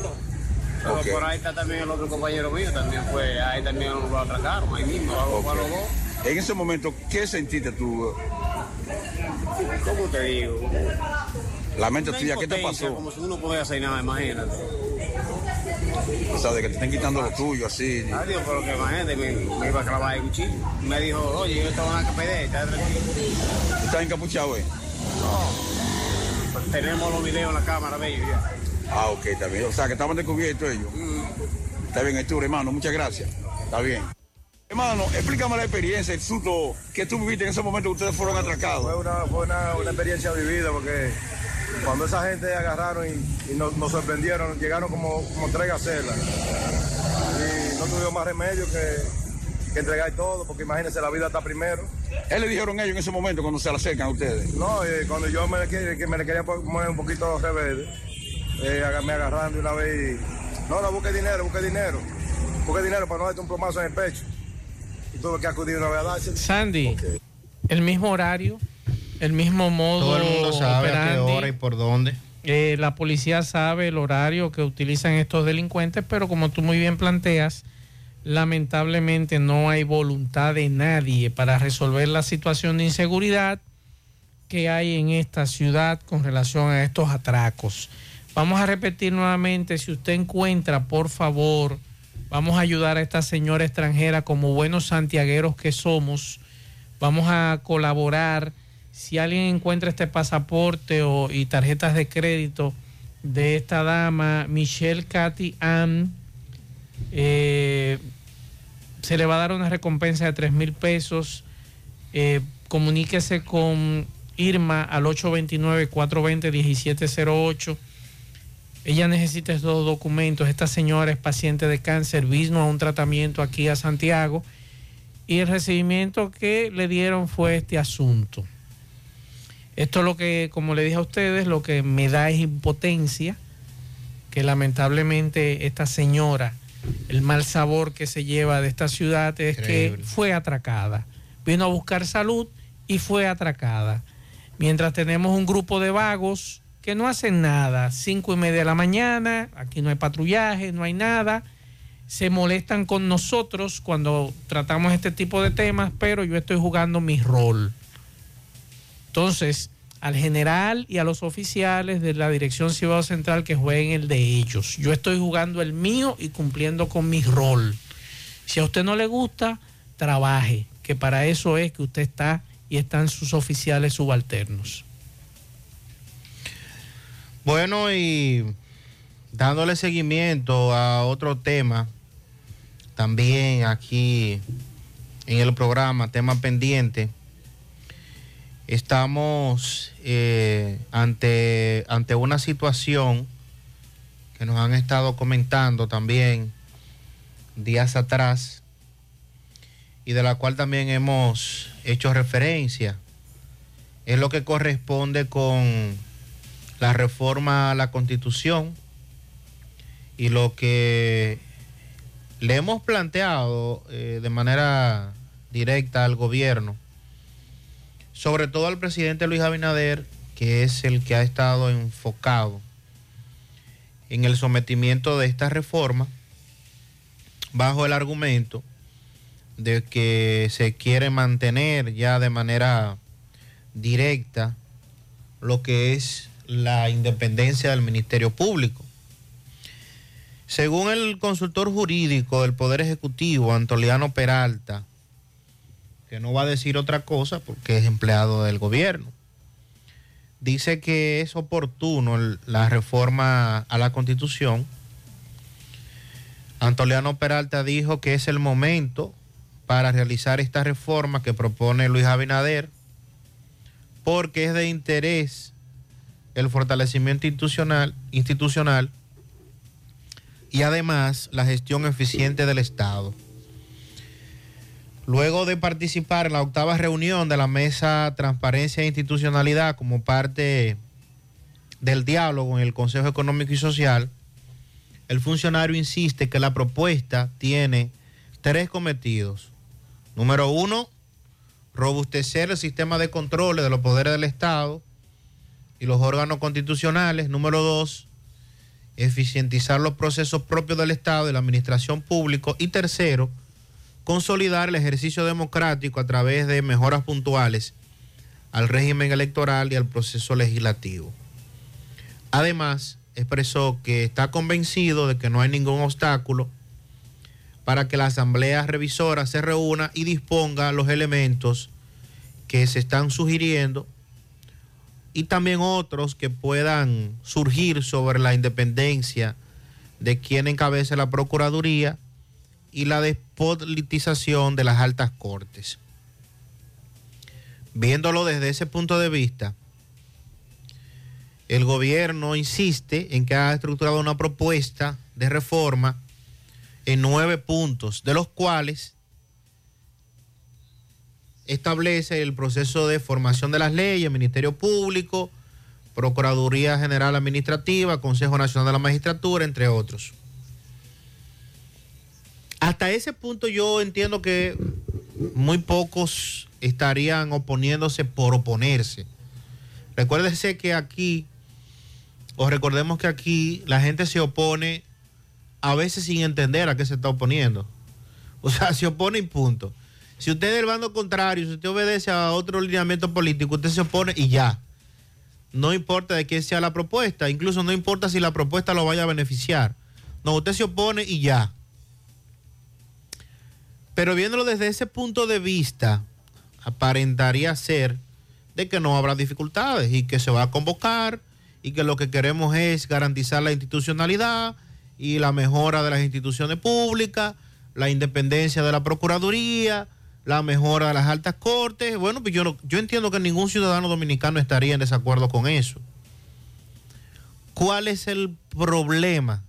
Pero por ahí está también el otro compañero mío, también fue, ahí también lo atracaron, ahí mismo, dos. En ese momento, ¿qué sentiste tú? ¿Cómo te digo? La mente tuya, ¿qué te pasó? Como si uno pudiera hacer nada, imagínate. O sea, de que te estén quitando lo tuyo, así. Adiós, pero que imagínate, me, me iba a clavar el cuchillo. Me dijo, oye, yo estaba en la KPD, está tranquilo. ¿Tú estás encapuchado, eh? No, tenemos los videos en la cámara de ellos ya. Ah, ok, está bien. O sea, que estaban descubiertos ellos. Está bien, Arturo, hermano, muchas gracias. Está bien. Hermano, explícame la experiencia, el susto que tú viviste en ese momento que ustedes fueron atracados. Fue una, fue una, una experiencia vivida porque cuando esa gente agarraron y, y nos, nos sorprendieron, llegaron como, como tres gacelas. Y no tuvimos más remedio que, que entregar todo, porque imagínense, la vida está primero. ¿Qué le dijeron ellos en ese momento cuando se le acercan a ustedes? No, y cuando yo me, le que- que me le quería poner un poquito rebelde, eh, me agarraron de una vez y, no, no, busque dinero, busque dinero. Busque dinero para no darte un plomazo en el pecho. Y tuve que acudir una vez a darse. Sandy, el mismo horario, el mismo modo. Todo el mundo sabe a qué hora y por dónde. Eh, la policía sabe el horario que utilizan estos delincuentes, pero como tú muy bien planteas, lamentablemente no hay voluntad de nadie para resolver la situación de inseguridad que hay en esta ciudad con relación a estos atracos. Vamos a repetir nuevamente, si usted encuentra, por favor, vamos a ayudar a esta señora extranjera como buenos santiagueros que somos. Vamos a colaborar. Si alguien encuentra este pasaporte o, y tarjetas de crédito de esta dama, Michelle Cathy Ann, eh, se le va a dar una recompensa de 3 mil pesos. Eh, comuníquese con Irma al 829-420-1708. Ella necesita estos documentos. Esta señora es paciente de cáncer, vino a un tratamiento aquí a Santiago y el recibimiento que le dieron fue este asunto. Esto es lo que, como le dije a ustedes, lo que me da es impotencia, que lamentablemente esta señora, el mal sabor que se lleva de esta ciudad es Increíble. que fue atracada. Vino a buscar salud y fue atracada. Mientras tenemos un grupo de vagos que no hacen nada, cinco y media de la mañana, aquí no hay patrullaje, no hay nada, se molestan con nosotros cuando tratamos este tipo de temas, pero yo estoy jugando mi rol. Entonces, al general y a los oficiales de la Dirección Cibao Central que jueguen el de ellos. Yo estoy jugando el mío y cumpliendo con mi rol. Si a usted no le gusta, trabaje, que para eso es que usted está y están sus oficiales subalternos. Bueno, y dándole seguimiento a otro tema, también aquí en el programa, tema pendiente, estamos eh, ante, ante una situación que nos han estado comentando también días atrás y de la cual también hemos hecho referencia. Es lo que corresponde con la reforma a la constitución y lo que le hemos planteado eh, de manera directa al gobierno, sobre todo al presidente Luis Abinader, que es el que ha estado enfocado en el sometimiento de esta reforma bajo el argumento de que se quiere mantener ya de manera directa lo que es la independencia del Ministerio Público. Según el consultor jurídico del Poder Ejecutivo, Antoliano Peralta, que no va a decir otra cosa porque es empleado del gobierno, dice que es oportuno la reforma a la Constitución. Antoliano Peralta dijo que es el momento para realizar esta reforma que propone Luis Abinader, porque es de interés el fortalecimiento institucional, institucional y además la gestión eficiente del Estado. Luego de participar en la octava reunión de la Mesa Transparencia e Institucionalidad como parte del diálogo en el Consejo Económico y Social, el funcionario insiste que la propuesta tiene tres cometidos. Número uno, robustecer el sistema de controles de los poderes del Estado y los órganos constitucionales. Número dos, eficientizar los procesos propios del Estado y la administración pública. Y tercero, consolidar el ejercicio democrático a través de mejoras puntuales al régimen electoral y al proceso legislativo. Además, expresó que está convencido de que no hay ningún obstáculo para que la Asamblea Revisora se reúna y disponga los elementos que se están sugiriendo y también otros que puedan surgir sobre la independencia de quien encabece la Procuraduría y la de las altas cortes. Viéndolo desde ese punto de vista, el gobierno insiste en que ha estructurado una propuesta de reforma en nueve puntos, de los cuales establece el proceso de formación de las leyes, Ministerio Público, Procuraduría General Administrativa, Consejo Nacional de la Magistratura, entre otros. Hasta ese punto yo entiendo que muy pocos estarían oponiéndose por oponerse. Recuérdese que aquí, o recordemos que aquí la gente se opone a veces sin entender a qué se está oponiendo. O sea, se opone y punto. Si usted es del bando contrario, si usted obedece a otro lineamiento político, usted se opone y ya. No importa de quién sea la propuesta, incluso no importa si la propuesta lo vaya a beneficiar. No, usted se opone y ya. Pero viéndolo desde ese punto de vista, aparentaría ser de que no habrá dificultades y que se va a convocar y que lo que queremos es garantizar la institucionalidad y la mejora de las instituciones públicas, la independencia de la Procuraduría, la mejora de las altas cortes. Bueno, pues yo, no- yo entiendo que ningún ciudadano dominicano estaría en desacuerdo con eso. ¿Cuál es el problema?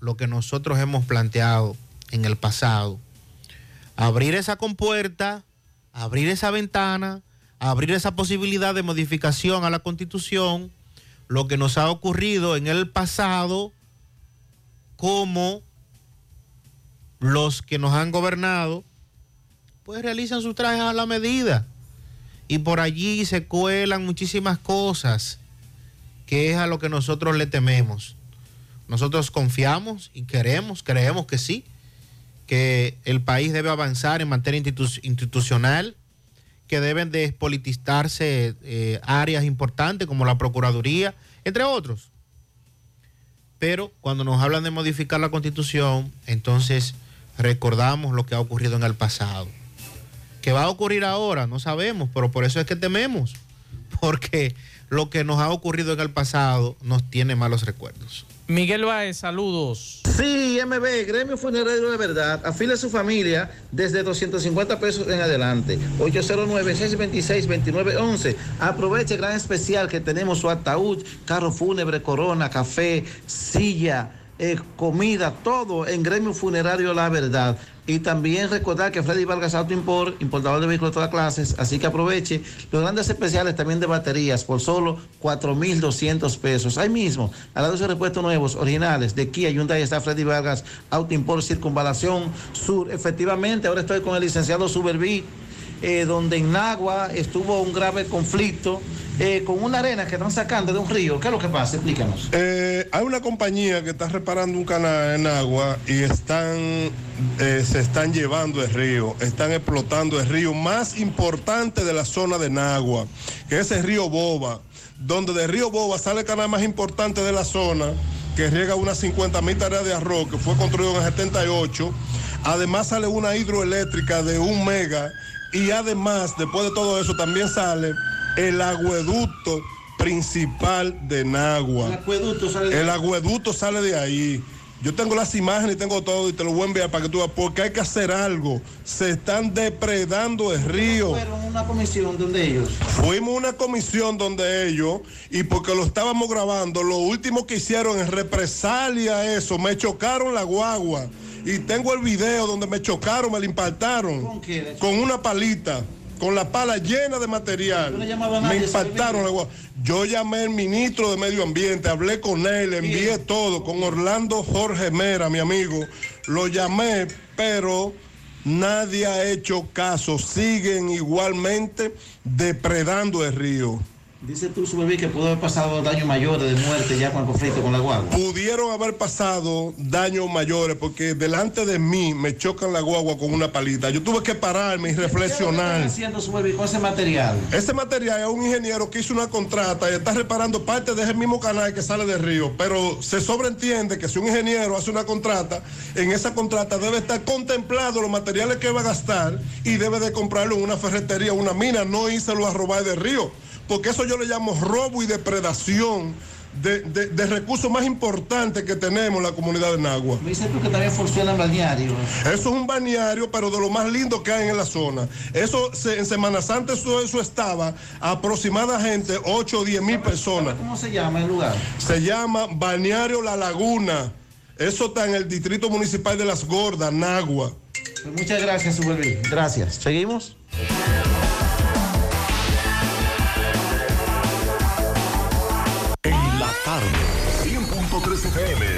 Lo que nosotros hemos planteado en el pasado. Abrir esa compuerta, abrir esa ventana, abrir esa posibilidad de modificación a la constitución, lo que nos ha ocurrido en el pasado, como los que nos han gobernado, pues realizan sus trajes a la medida. Y por allí se cuelan muchísimas cosas, que es a lo que nosotros le tememos. Nosotros confiamos y queremos, creemos que sí, que el país debe avanzar en materia institu- institucional, que deben despolitizarse eh, áreas importantes como la Procuraduría, entre otros. Pero cuando nos hablan de modificar la constitución, entonces recordamos lo que ha ocurrido en el pasado. ¿Qué va a ocurrir ahora? No sabemos, pero por eso es que tememos, porque lo que nos ha ocurrido en el pasado nos tiene malos recuerdos. Miguel Baez, saludos. Sí, MB, Gremio Funerario de Verdad, afile a su familia desde 250 pesos en adelante. 809-626-2911. Aproveche el gran especial que tenemos su ataúd, carro fúnebre, corona, café, silla, eh, comida, todo en Gremio Funerario La Verdad. Y también recordar que Freddy Vargas Auto Import, importador de vehículos de todas clases, así que aproveche los grandes especiales también de baterías por solo 4,200 pesos. Ahí mismo, a la 12 repuestos nuevos, originales, de Kia Hyundai está Freddy Vargas Auto Import Circunvalación Sur. Efectivamente, ahora estoy con el licenciado Suberví, eh, donde en Nagua estuvo un grave conflicto eh, con una arena que están sacando de un río. ¿Qué es lo que pasa? Explícanos. Eh, hay una compañía que está reparando un canal en agua y están, se están llevando el río, están explotando el río más importante de la zona de Nagua, que es el río Boba, donde del río Boba sale el canal más importante de la zona, que riega unas 50 mil tareas de arroz, que fue construido en el 78. Además sale una hidroeléctrica de un mega y además, después de todo eso, también sale el agueducto principal de Nagua. El acueducto sale de El ahí. agueducto sale de ahí. Yo tengo las imágenes y tengo todo y te lo voy a enviar para que tú veas, porque hay que hacer algo. Se están depredando el río. Fueron una comisión donde ellos. Fuimos a una comisión donde ellos, y porque lo estábamos grabando, lo último que hicieron en represalia a eso, me chocaron la guagua. Y tengo el video donde me chocaron, me la impactaron. ¿Con qué? Con una palita, con la pala llena de material. ¿Tú no llamabas a Me impactaron la. Yo llamé al ministro de Medio Ambiente, hablé con él, le envié todo, con Orlando Jorge Mera, mi amigo. Lo llamé, pero nadie ha hecho caso. Siguen igualmente depredando el río. Dice tú, Suberví, que pudo haber pasado daños mayores de muerte ya con el conflicto con la guagua. Pudieron haber pasado daños mayores porque delante de mí me chocan la guagua con una palita. Yo tuve que pararme y ¿Qué reflexionar. están haciendo Suberví con ese material? Ese material es un ingeniero que hizo una contrata y está reparando parte de ese mismo canal que sale del río, pero se sobreentiende que si un ingeniero hace una contrata, en esa contrata debe estar contemplado los materiales que va a gastar y debe de comprarlo en una ferretería, una mina, no írselo a robar del río, porque eso yo le llamo robo y depredación de, de- de recursos más importantes que tenemos en la comunidad de Nagua. Me dices tú que también funcionan balnearios. Eso es un balneario, pero de lo más lindo que hay en la zona. Eso se- en Semana Santa eso, eso estaba aproximadamente 8 o 10 mil personas. ¿Cómo se llama el lugar? Se llama Balneario La Laguna. Eso está en el Distrito Municipal de Las Gordas, Nagua. Pues muchas gracias, Suberví. Gracias. ¿Seguimos? En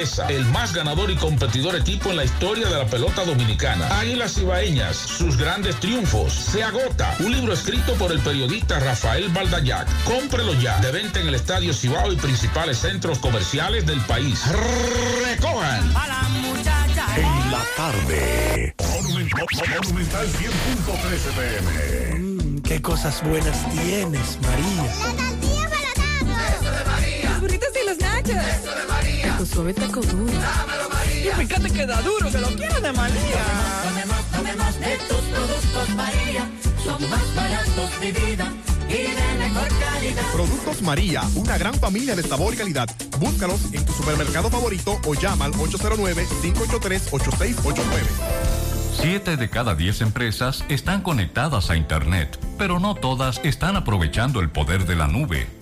el más ganador y competidor equipo en la historia de la pelota dominicana. Águilas Ibaeñas, sus grandes triunfos. Se agota. Un libro escrito por el periodista Rafael Baldayac. Cómprelo ya. De venta en el Estadio Cibao y principales centros comerciales del país. Recojan. En la tarde. Monumental 100.13 FM. Qué cosas buenas tienes, María. Eso de María. Los burritos y los nachos. Eso de María. Tu suave taco duro. Dámelo, María. Y fíjate que da duro, que lo quiero de María. Tomemos, tomemos de tus productos María. Son más baratos de vida y de mejor calidad. Productos María, una gran familia de sabor y calidad. Búscalos en tu supermercado favorito o llama al 809-583-8689. Siete de cada diez empresas están conectadas a Internet, pero no todas están aprovechando el poder de la nube.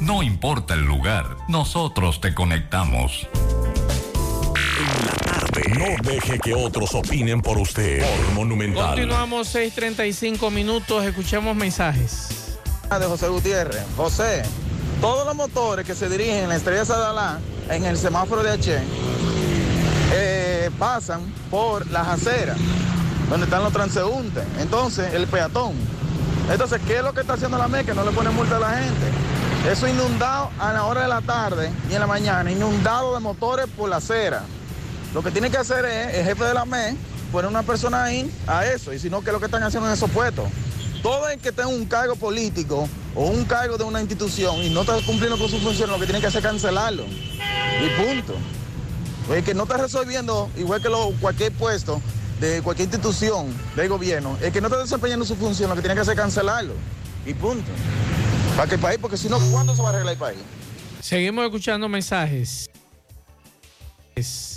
No importa el lugar, nosotros te conectamos. No deje que otros opinen por usted. Por Monumental. Continuamos 6:35 minutos, escuchemos mensajes. de José Gutiérrez. José, todos los motores que se dirigen en la estrella Sadalá, en el semáforo de H, eh, pasan por las aceras, donde están los transeúntes. Entonces, el peatón. Entonces, ¿qué es lo que está haciendo la MEC? Que no le pone multa a la gente. Eso inundado a la hora de la tarde y en la mañana, inundado de motores por la acera. Lo que tiene que hacer es el jefe de la MEC poner una persona ahí a eso, y si no, ¿qué es lo que están haciendo en esos puestos? Todo el que tenga un cargo político o un cargo de una institución y no está cumpliendo con su función, lo que tiene que hacer es cancelarlo. Y punto. El que no está resolviendo, igual que cualquier puesto de cualquier institución del gobierno, el que no está desempeñando su función, lo que tiene que hacer es cancelarlo. Y punto. Para que el país, porque si no, ¿cuándo se va a arreglar el país? Seguimos escuchando mensajes.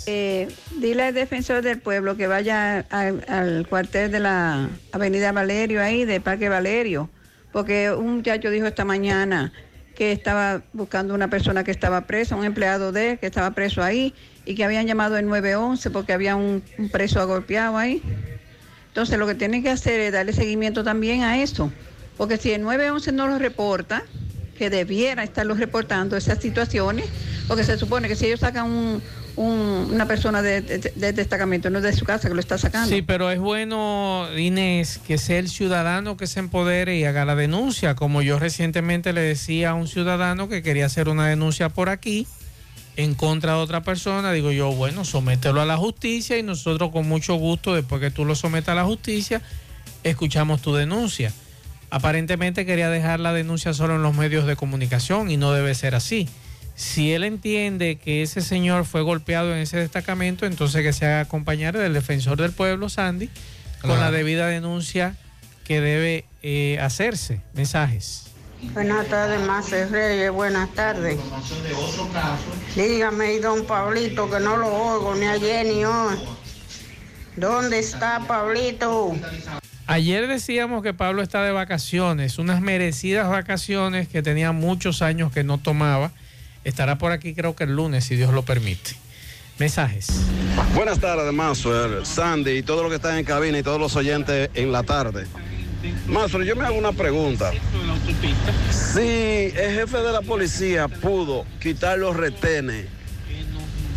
Eh, dile al defensor del pueblo que vaya al, al cuartel de la Avenida Valerio ahí, de Parque Valerio, porque un muchacho dijo esta mañana que estaba buscando una persona que estaba presa, un empleado de él que estaba preso ahí y que habían llamado el 911 porque había un, preso agolpeado ahí. Entonces lo que tienen que hacer es darle seguimiento también a eso, porque si el 911 no lo reporta, que debiera estarlo reportando esas situaciones, porque se supone que si ellos sacan un- un- una persona de, de- de destacamento, no de su casa que lo está sacando. Sí, pero es bueno, Inés, que sea el ciudadano que se empodere y haga la denuncia. Como yo recientemente le decía a un ciudadano que quería hacer una denuncia por aquí en contra de otra persona, digo yo, bueno, somételo a la justicia y nosotros con mucho gusto, después que tú lo sometas a la justicia, escuchamos tu denuncia. Aparentemente quería dejar la denuncia solo en los medios de comunicación y no debe ser así. Si él entiende que ese señor fue golpeado en ese destacamento, entonces que se haga acompañar del defensor del pueblo, Sandy, con la debida denuncia que debe eh, hacerse. Mensajes. Buenas tardes, Marcel Reyes, buenas tardes. Dígame, y don Pablito, que no lo oigo ni ayer ni hoy. ¿Dónde está Pablito? Ayer decíamos que Pablo está de vacaciones, unas merecidas vacaciones que tenía muchos años que no tomaba. Estará por aquí creo que el lunes, si Dios lo permite. Mensajes. Buenas tardes, Maxwell, Sandy y todos los que están en cabina y todos los oyentes en la tarde. Maxwell, yo me hago una pregunta. Si el jefe de la policía pudo quitar los retenes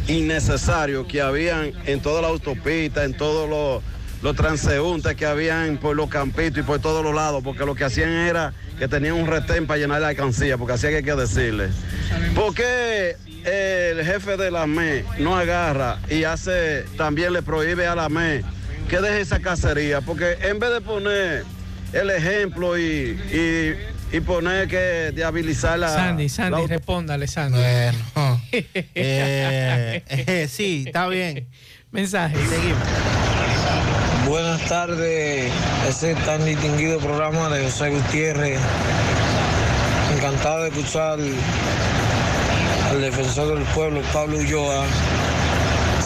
innecesarios que habían en toda la autopista, en todos los, los transeúntes que habían por los campitos y por todos los lados, porque lo que hacían era que tenían un retén para llenar la alcancía, porque así hay que decirle. ¿Por qué el jefe de la ME no agarra y hace, también le prohíbe a la ME que deje esa cacería? Porque en vez de poner el ejemplo y, y- y poner que de habilitar la... Sandy, Sandy, la respóndale, Sandy. Bueno, eh, eh, sí, está bien. Mensaje. Seguimos. Buenas tardes, ese tan distinguido programa de José Gutiérrez. Encantado de escuchar al defensor del pueblo, Pablo Ulloa.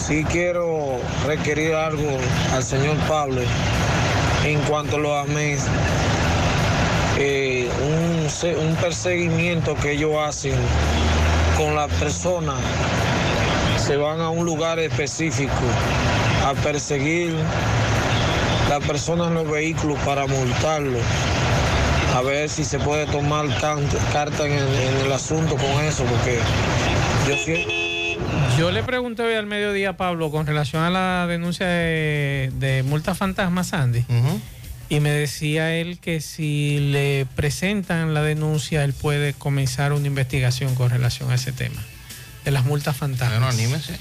Sí quiero requerir algo al señor Pablo en cuanto a los AMES. Eh, un, un perseguimiento que ellos hacen con las personas se van a un lugar específico a perseguir las personas en los vehículos para multarlos. A ver si se puede tomar carta en el, en el asunto con eso, porque yo siento... Yo le pregunté hoy al mediodía a Pablo con relación a la denuncia de, de multa fantasma, Sandy. Y me decía él que si le presentan la denuncia, él puede comenzar una investigación con relación a ese tema. De las multas fantasmas. Bueno, anímese.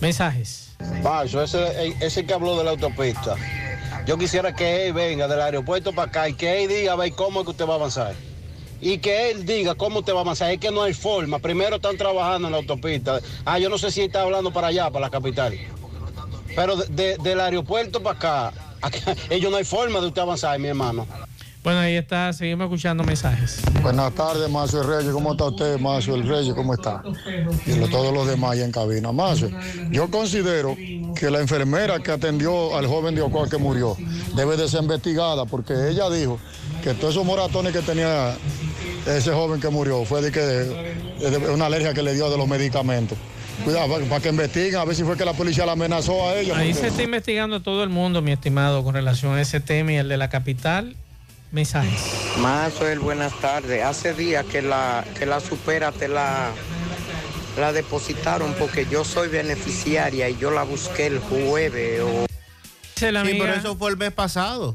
Mensajes. Pacho, ese, ese que habló de la autopista. Yo quisiera que él venga del aeropuerto para acá y que él diga a ver cómo es que usted va a avanzar. Y que él diga cómo usted va a avanzar. Es que no hay forma. Primero están trabajando en la autopista. Ah, yo no sé si él está hablando para allá, para la capital. Pero de- de- del aeropuerto para acá, acá, ellos no hay forma de usted avanzar, mi hermano. Bueno, ahí está, seguimos escuchando mensajes. Buenas tardes, Mazo Reyes. ¿Cómo está usted, Mazo el Reyes? ¿Cómo está? Y lo- todos los demás ahí en cabina. Mazo, yo considero que la enfermera que atendió al joven de Ocoa que murió debe de ser investigada porque ella dijo que todos esos moratones que tenía ese joven que murió fue de que de una alergia que le dio de los medicamentos. Cuidado, para, para que investiguen a ver si fue que la policía la amenazó a ella. Ahí porque- se está investigando todo el mundo, mi estimado, con relación a ese tema y el de la capital. Mensajes. Maxwell, buenas tardes. Hace días que la, que la supera te la, la depositaron porque yo soy beneficiaria y yo la busqué el jueves. O... Sí, pero eso fue el mes pasado.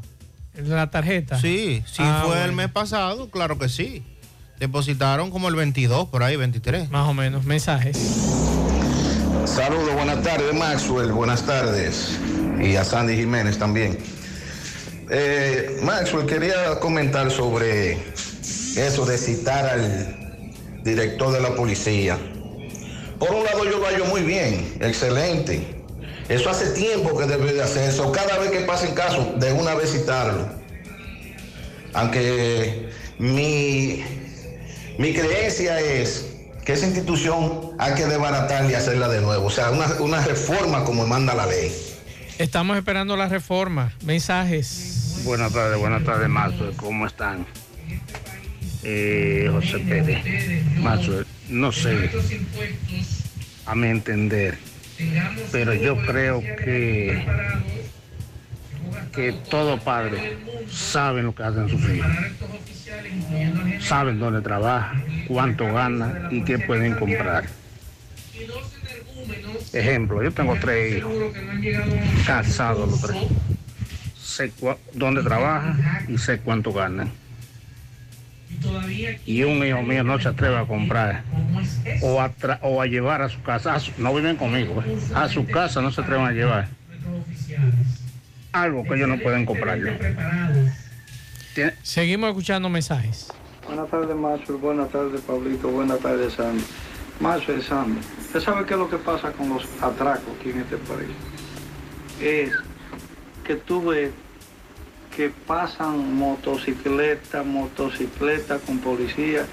La tarjeta. Sí, sí Ah, fue el mes pasado, claro que sí. Depositaron como el 22, por ahí, 23. Más o menos, mensajes. Saludos, buenas tardes Maxwell, buenas tardes. Y a Sandy Jiménez también. Eh, Maxwell, quería comentar sobre eso de citar al director de la policía. Por un lado yo lo hallo muy bien, excelente. Eso hace tiempo que debe de hacer eso. Cada vez que pasen casos, de una vez citarlo. Aunque mi, mi creencia es que esa institución hay que desbaratarla y hacerla de nuevo. O sea, una, una reforma como manda la ley. Estamos esperando la reforma. Mensajes. Buenas tardes, buenas tardes, Maxwell. ¿Cómo están? Eh, José Pérez. Maxwell, no sé, a mi entender, pero yo creo que que todo padre saben lo que hacen sus hijos. Saben dónde trabaja, cuánto gana y qué pueden comprar. Ejemplo, yo tengo tres hijos, casados los tres. Sé dónde trabaja y sé cuánto ganan. Y un hijo mío no se atreve a comprar o a, llevar a su casa, no viven conmigo, ¿eh? a su casa no se atreven a llevar algo que ellos no pueden comprarlo. Seguimos escuchando mensajes. Buenas tardes, Macho. Buenas tardes, Pablito. Buenas tardes, Sandy. Macho y Sandy. ¿Usted sabe qué es lo que pasa con los atracos aquí en este país? Es que tú ves que pasan motocicletas, motocicletas con policía,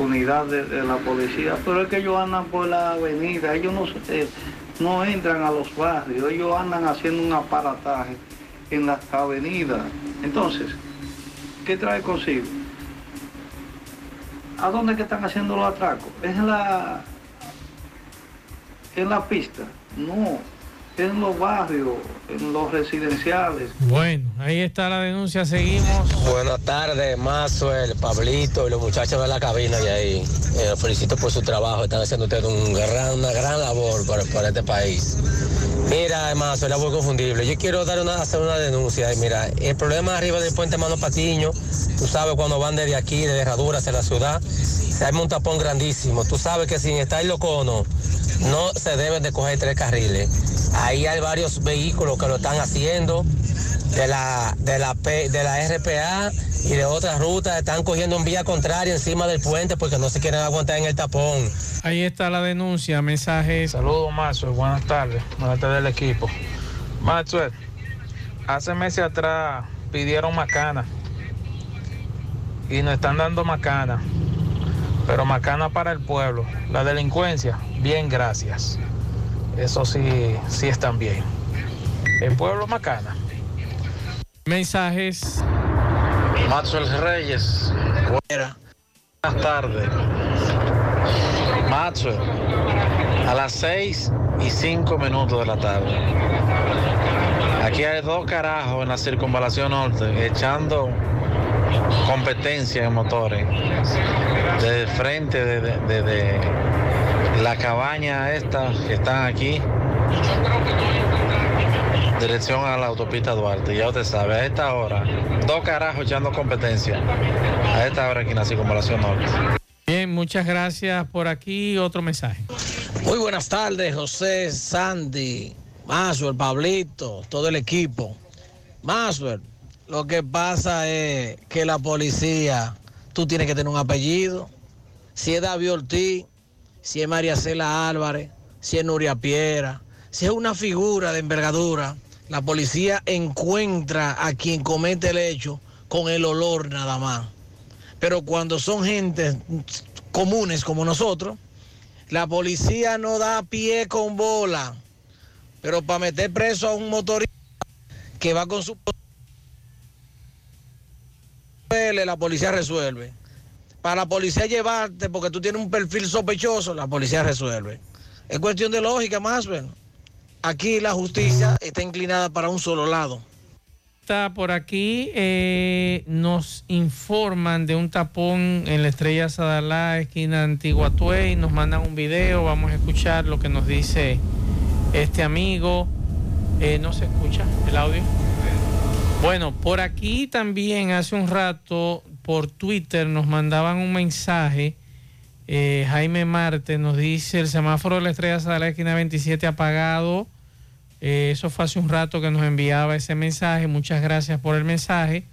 unidades de la policía, pero es que ellos andan por la avenida, ellos no, eh, no entran a los barrios, ellos andan haciendo un aparataje en las avenidas. Entonces, ¿qué trae consigo? ¿A dónde que están haciendo los atracos? ¿Es en la, en la pista? No, en los barrios, en los residenciales. Bueno, ahí está la denuncia, seguimos. Buenas tardes, Mazuel, Pablito y los muchachos de la cabina de ahí. Eh, felicito por su trabajo, están haciendo ustedes un gran- una gran labor para, para este país. Mira, Mazuel, algo confundible. Yo quiero dar una, hacer una denuncia. Y Mira, el problema arriba del puente Mano Patiño, tú sabes cuando van desde aquí, de Herradura hacia la ciudad, se arma un tapón grandísimo. Tú sabes que sin estar los conos, no se deben de coger tres carriles. Ahí hay varios vehículos que lo están haciendo de la, de la, P- de la RPA y de otras rutas están cogiendo en vía contraria encima del puente porque no se quieren aguantar en el tapón. Ahí está la denuncia, mensajes. Saludos, Maxwell. Buenas tardes. Buenas tardes del equipo. Maxwell, hace meses atrás pidieron macana y nos están dando macana, pero macana para el pueblo. La delincuencia, bien, gracias. Eso sí, sí están bien. El pueblo macana. Mensajes. Maxwell Reyes. Buenas tardes. Maxwell, a las 6 y 5 minutos de la tarde. Aquí hay dos carajos en la circunvalación norte echando competencia en motores. Desde el frente de, de- de- de la cabaña esta que están aquí. Dirección a la autopista Duarte, ya usted sabe, a esta hora, dos carajos echando competencia. A esta hora aquí en la circunvalación norte. Bien, muchas gracias por aquí. Otro mensaje. Muy buenas tardes, José, Sandy, Maswell, Pablito, todo el equipo. Maswell, lo que pasa es que la policía, tú tienes que tener un apellido. Si es David Ortiz, si es María Cela Álvarez, si es Nuria Piera, si es una figura de envergadura, la policía encuentra a quien comete el hecho con el olor nada más. Pero cuando son gente comunes como nosotros, la policía no da pie con bola. Pero para meter preso a un motorista que va con su... La policía resuelve. Para la policía llevarte porque tú tienes un perfil sospechoso, la policía resuelve. Es cuestión de lógica más, bien. Aquí la justicia está inclinada para un solo lado. Está por aquí, eh, nos informan de un tapón en la estrella Sadalá, esquina Antigua Tuey, nos mandan un video, vamos a escuchar lo que nos dice este amigo. Eh, ¿No se escucha el audio? Bueno, por aquí también hace un rato por Twitter nos mandaban un mensaje. eh, Jaime Marte nos dice el semáforo de la estrella Sadalá, esquina 27 apagado. Eh, eso fue hace un rato que nos enviaba ese mensaje. Muchas gracias por el mensaje.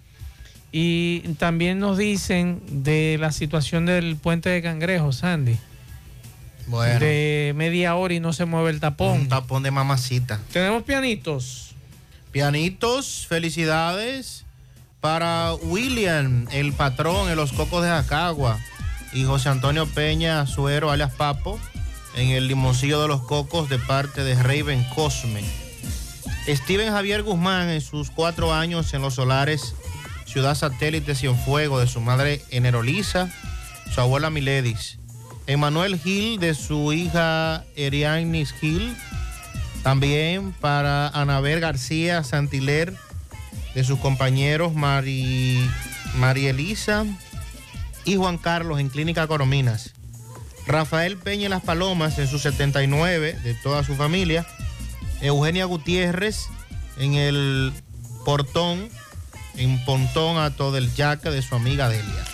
Y también nos dicen de la situación del puente de Cangrejo, Sandy. Bueno. De media hora y no se mueve el tapón. Un tapón de mamacita. Tenemos pianitos. Pianitos, felicidades para William, el patrón en los Cocos de Jacagua, y José Antonio Peña Suero, alias Papo, en el limoncillo de los Cocos de parte de Raven Cosme. Steven Javier Guzmán en sus cuatro años en los solares Ciudad Satélite Cienfuego de su madre Enerolisa, su abuela Miledis. Emanuel Gil de su hija Erianis Gil. También para Anabel García Santiler de sus compañeros Mari, María Elisa y Juan Carlos en Clínica Corominas. Rafael Peña Las Palomas en su 79 de toda su familia. Eugenia Gutiérrez en el portón, en Pontón a todo el yaque de su amiga Delia.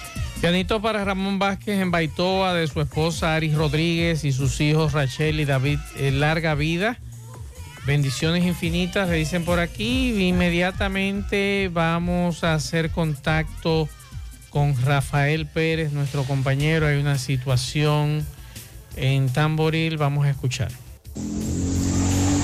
Pianito para Ramón Vázquez en Baitoa, de su esposa Aris Rodríguez y sus hijos Rachel y David. eh, larga vida. Bendiciones infinitas, le dicen por aquí. Inmediatamente vamos a hacer contacto con Rafael Pérez, nuestro compañero. Hay una situación en Tamboril, vamos a escuchar.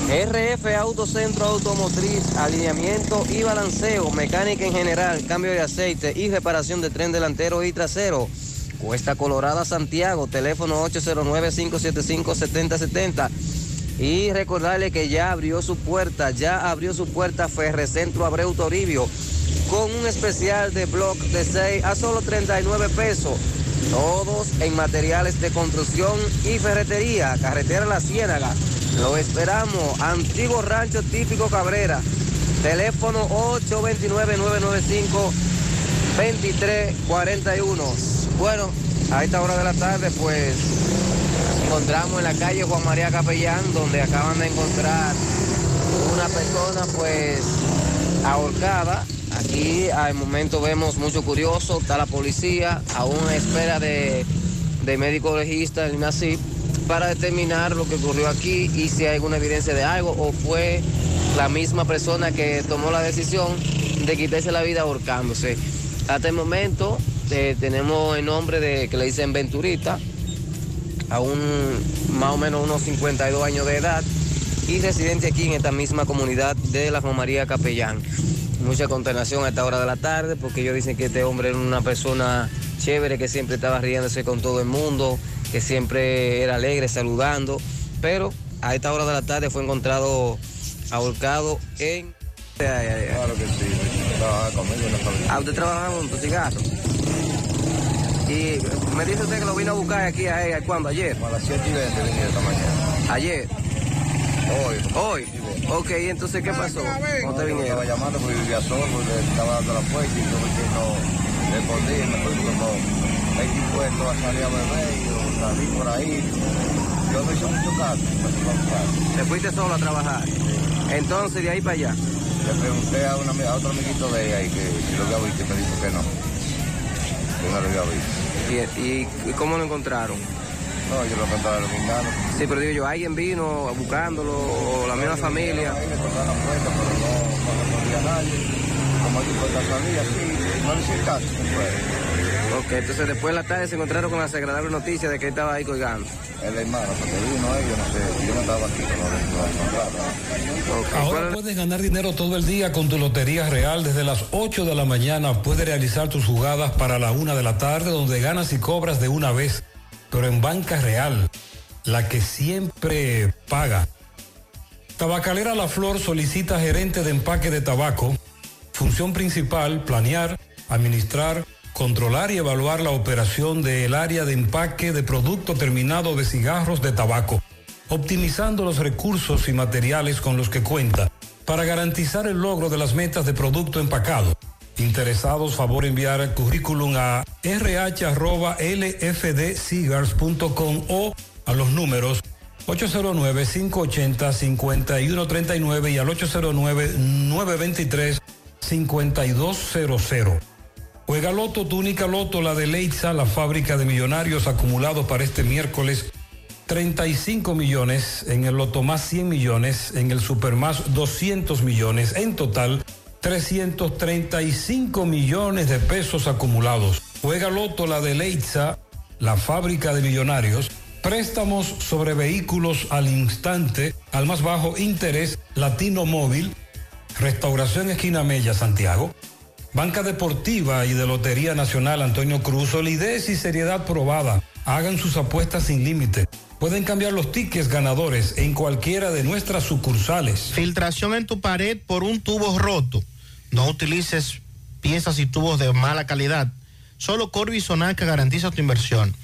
RF Autocentro Automotriz, alineamiento y balanceo, mecánica en general, cambio de aceite y reparación de tren delantero y trasero. Cuesta Colorada, Santiago, teléfono 809-575-7070. Y recordarle que ya abrió su puerta, ya abrió su puerta Ferrecentro Abreu Toribio con un especial de block de 6 a solo 39 pesos. Todos en materiales de construcción y ferretería, carretera La Ciénaga. Lo esperamos, antiguo rancho típico Cabrera. Teléfono 829-995-2341. Bueno, a esta hora de la tarde, pues encontramos en la calle Juan María Capellán, donde acaban de encontrar una persona, pues, ahorcada. Aquí al momento vemos mucho curioso, está la policía, aún a espera de, de médico legista del INACIP para determinar lo que ocurrió aquí y si hay alguna evidencia de algo o fue la misma persona que tomó la decisión de quitarse la vida ahorcándose. Hasta el momento eh, tenemos el nombre de que le dicen Venturita, a un más o menos unos 52 años de edad y residente aquí en esta misma comunidad de la Romaría Capellán. Mucha consternación a esta hora de la tarde porque ellos dicen que este hombre era una persona chévere que siempre estaba riéndose con todo el mundo, que siempre era alegre saludando, pero a esta hora de la tarde fue encontrado ahorcado en... Claro que sí, trabajaba conmigo en la fábrica. Ah, usted trabajaba con tu cigarro. Y me dice usted que lo vino a buscar aquí a ella, ¿cuándo? ¿Ayer? A las 7 y 20 vine esta mañana. ¿Ayer? Hoy. ¿Hoy? Ok, entonces, ¿qué pasó? ¿Cómo te vinieron? Estaba llamando porque vivía solo, porque estaba dando la puerta y yo no respondí, me fui como 20 impuestos a salir a beber y yo salí por ahí. Yo me hice mucho caso. ¿Te fuiste solo a trabajar? Entonces, de ahí para allá. Le pregunté a, una, a otro amiguito de ella y que si lo había visto y me dijo que no. Que no lo había visto. ¿Y, y, cómo lo encontraron? No, yo lo encontraba guindano. Sí, pero digo yo, ¿alguien vino buscándolo o la misma familia? Ahí le pero no, no respondía a nadie. Como aquí puerta salía, sí, no le hice caso. Ok, entonces después de la tarde se encontraron con la desagradable noticia de que él estaba ahí colgando. El hermano, porque vino ellos, no sé, yo no estaba aquí, pero lo encontraron. Ahora puedes ganar dinero todo el día con tu Lotería Real. Desde las 8 de la mañana puedes realizar tus jugadas para la 1 de la tarde, donde ganas y cobras de una vez. Pero en Banca Real, la que siempre paga. Tabacalera La Flor solicita gerente de empaque de tabaco. Función principal, planear, administrar, controlar y evaluar la operación del área de empaque de producto terminado de cigarros de tabaco, optimizando los recursos y materiales con los que cuenta para garantizar el logro de las metas de producto empacado. Interesados, favor enviar el currículum a rh.lfdcigars.com o a los números 809-580-5139 y al 809-923-5200. Juega Loto, tu única Loto, la de Leitza, la fábrica de millonarios acumulados para este miércoles. 35 millones, en el Loto más 100 millones, en el Super más 200 millones, en total 335 millones de pesos acumulados. Juega Loto, la de Leitza, la fábrica de millonarios. Préstamos sobre vehículos al instante, al más bajo interés, Latino Móvil, Restauración Esquina Mella, Santiago. Banca Deportiva y de Lotería Nacional Antonio Cruz, solidez y seriedad probada. Hagan sus apuestas sin límite. Pueden cambiar los tickets ganadores en cualquiera de nuestras sucursales. Filtración en tu pared por un tubo roto. No utilices piezas y tubos de mala calidad. Solo Corby Sonaca garantiza tu inversión.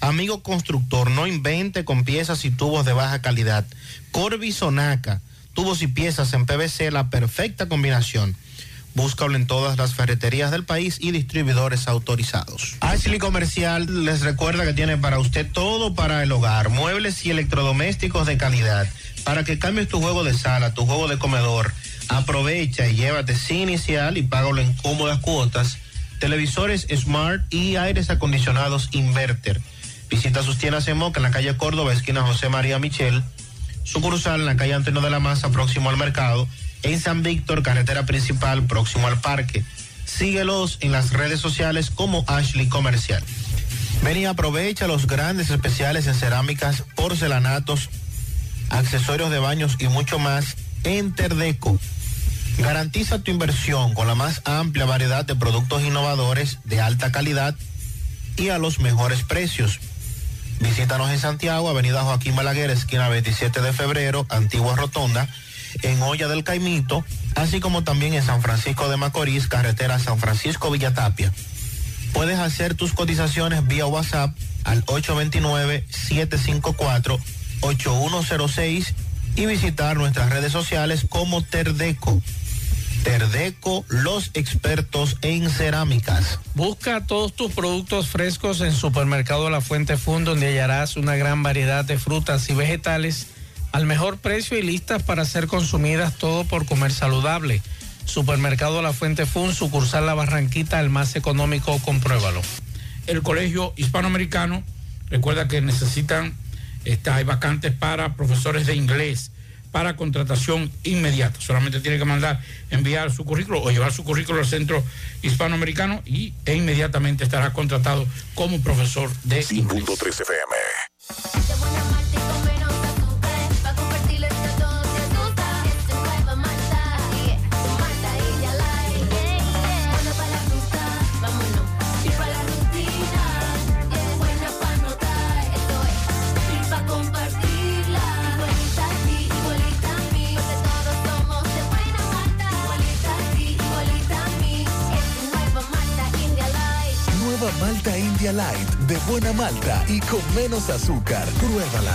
Amigo constructor, no invente con piezas y tubos de baja calidad. Corby Sonaca, tubos y piezas en PVC, la perfecta combinación. Búscalo en todas las ferreterías del país y distribuidores autorizados. Ashley Comercial les recuerda que tiene para usted todo para el hogar, muebles y electrodomésticos de calidad. Para que cambies tu juego de sala, tu juego de comedor, aprovecha y llévate sin inicial y págalo en cómodas cuotas. Televisores Smart y aires acondicionados Inverter. Visita sus tiendas en Moca en la calle Córdoba, esquina José María Michel. Sucursal en la calle Anteno de la Maza, próximo al mercado en San Víctor, carretera principal, próximo al parque. Síguelos en las redes sociales como Ashley Comercial. Ven y aprovecha los grandes especiales en cerámicas, porcelanatos, accesorios de baños y mucho más en Terdeco. Garantiza tu inversión con la más amplia variedad de productos innovadores de alta calidad y a los mejores precios. Visítanos en Santiago, Avenida Joaquín Balaguer, esquina 27 de febrero, Antigua Rotonda en Olla del Caimito, así como también en San Francisco de Macorís, carretera San Francisco Villatapia. Puedes hacer tus cotizaciones vía WhatsApp al 829-754-8106 y visitar nuestras redes sociales como Terdeco. Terdeco, los expertos en cerámicas. Busca todos tus productos frescos en Supermercado La Fuente Fund, donde hallarás una gran variedad de frutas y vegetales al mejor precio y listas para ser consumidas todo por comer saludable. Supermercado La Fuente Fun, sucursal La Barranquita, el más económico, compruébalo. El Colegio Hispanoamericano, recuerda que necesitan, está, hay vacantes para profesores de inglés para contratación inmediata. Solamente tiene que mandar, enviar su currículo o llevar su currículo al Centro Hispanoamericano y, e inmediatamente estará contratado como profesor de inglés. FM. Light de buena malta y con menos azúcar. Pruébala.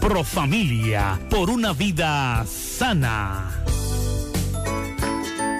Profamilia. Por una vida sana.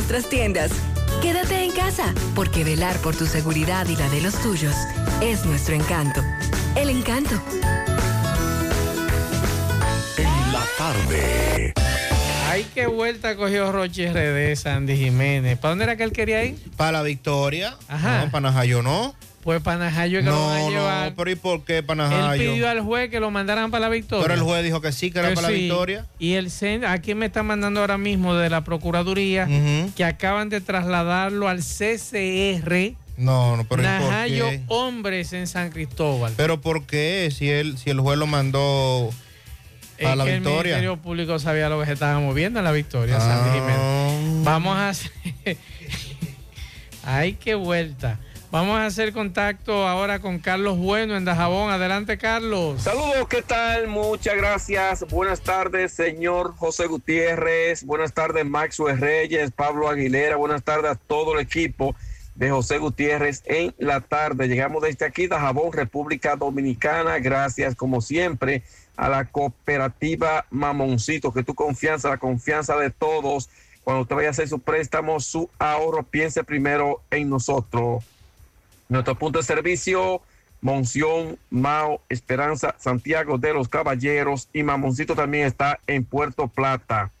nuestras tiendas. Quédate en casa, porque velar por tu seguridad y la de los tuyos es nuestro encanto. El encanto. En la tarde. Ay, qué vuelta cogió Roche RD, Sandy Jiménez. ¿Para dónde era que él quería ir? Para la Victoria. Ajá. No, para Najayo no. Pues para Najayo es que lo van a No, llevar. no, pero ¿y por qué para Él Najayo? pidió al juez que lo mandaran para la victoria. Pero el juez dijo que sí, que era para la. Victoria. Y el CEN, aquí me está mandando ahora mismo de la Procuraduría que acaban de trasladarlo al CCR. No, no, pero ¿y por Najayo qué? Hombres en San Cristóbal. Pero ¿por qué? Si él, si el juez lo mandó a la que el Victoria. Ministerio Público sabía lo que se estaba moviendo en la victoria, Ah. Jiménez. Vamos a hacer. Ay, qué vuelta. Vamos a hacer contacto ahora con Carlos Bueno en Dajabón. Adelante, Carlos. Saludos, ¿qué tal? Muchas gracias. Buenas tardes, señor José Gutiérrez. Buenas tardes, Maxwell Reyes, Pablo Aguilera. Buenas tardes a todo el equipo de José Gutiérrez en la tarde. Llegamos desde aquí, Dajabón, República Dominicana. Gracias, como siempre, a la cooperativa Mamoncito, que tu confianza, la confianza de todos. Cuando usted vaya a hacer su préstamo, su ahorro, piense primero en nosotros. Nuestro punto de servicio, Monción, Mao, Esperanza, Santiago de los Caballeros y Mamoncito también está en Puerto Plata.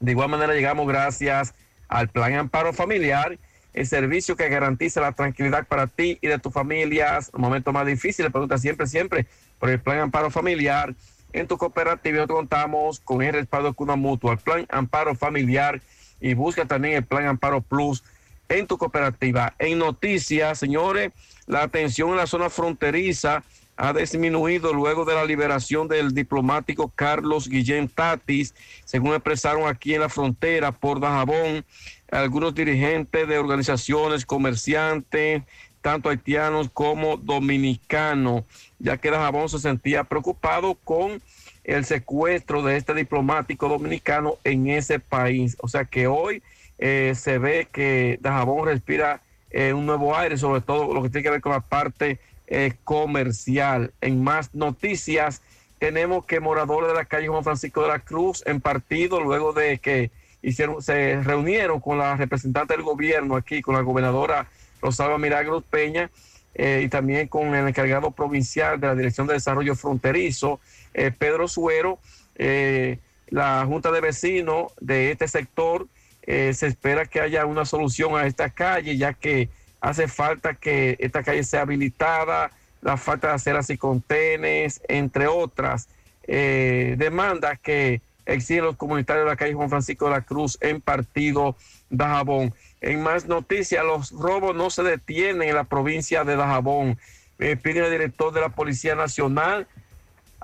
De igual manera llegamos gracias al Plan Amparo Familiar, el servicio que garantiza la tranquilidad para ti y de tus familias. Un momento más difícil, pregunta siempre, siempre por el Plan Amparo Familiar. En tu cooperativa contamos con el respaldo de Cuna Mutua, el Plan Amparo Familiar y busca también el Plan Amparo Plus en tu cooperativa. En noticias, señores, la atención en la zona fronteriza ha disminuido luego de la liberación del diplomático Carlos Guillén Tatis, según expresaron aquí en la frontera por Dajabón algunos dirigentes de organizaciones, comerciantes, tanto haitianos como dominicanos, ya que Dajabón se sentía preocupado con el secuestro de este diplomático dominicano en ese país. O sea que hoy eh, se ve que Dajabón respira eh, un nuevo aire, sobre todo lo que tiene que ver con la parte eh, comercial. En más noticias, tenemos que moradores de la calle Juan Francisco de la Cruz en partido, luego de que hicieron, se reunieron con la representante del gobierno aquí, con la gobernadora Rosalba Milagros Peña, y también con el encargado provincial de la Dirección de Desarrollo Fronterizo, Pedro Suero, la Junta de Vecinos de este sector eh, se espera que haya una solución a esta calle, ya que hace falta que esta calle sea habilitada, la falta de aceras y contenes, entre otras eh, demandas que exigen los comunitarios de la calle Juan Francisco de la Cruz en partido Dajabón. En más noticias, los robos no se detienen en la provincia de Dajabón. Eh, pide el director de la Policía Nacional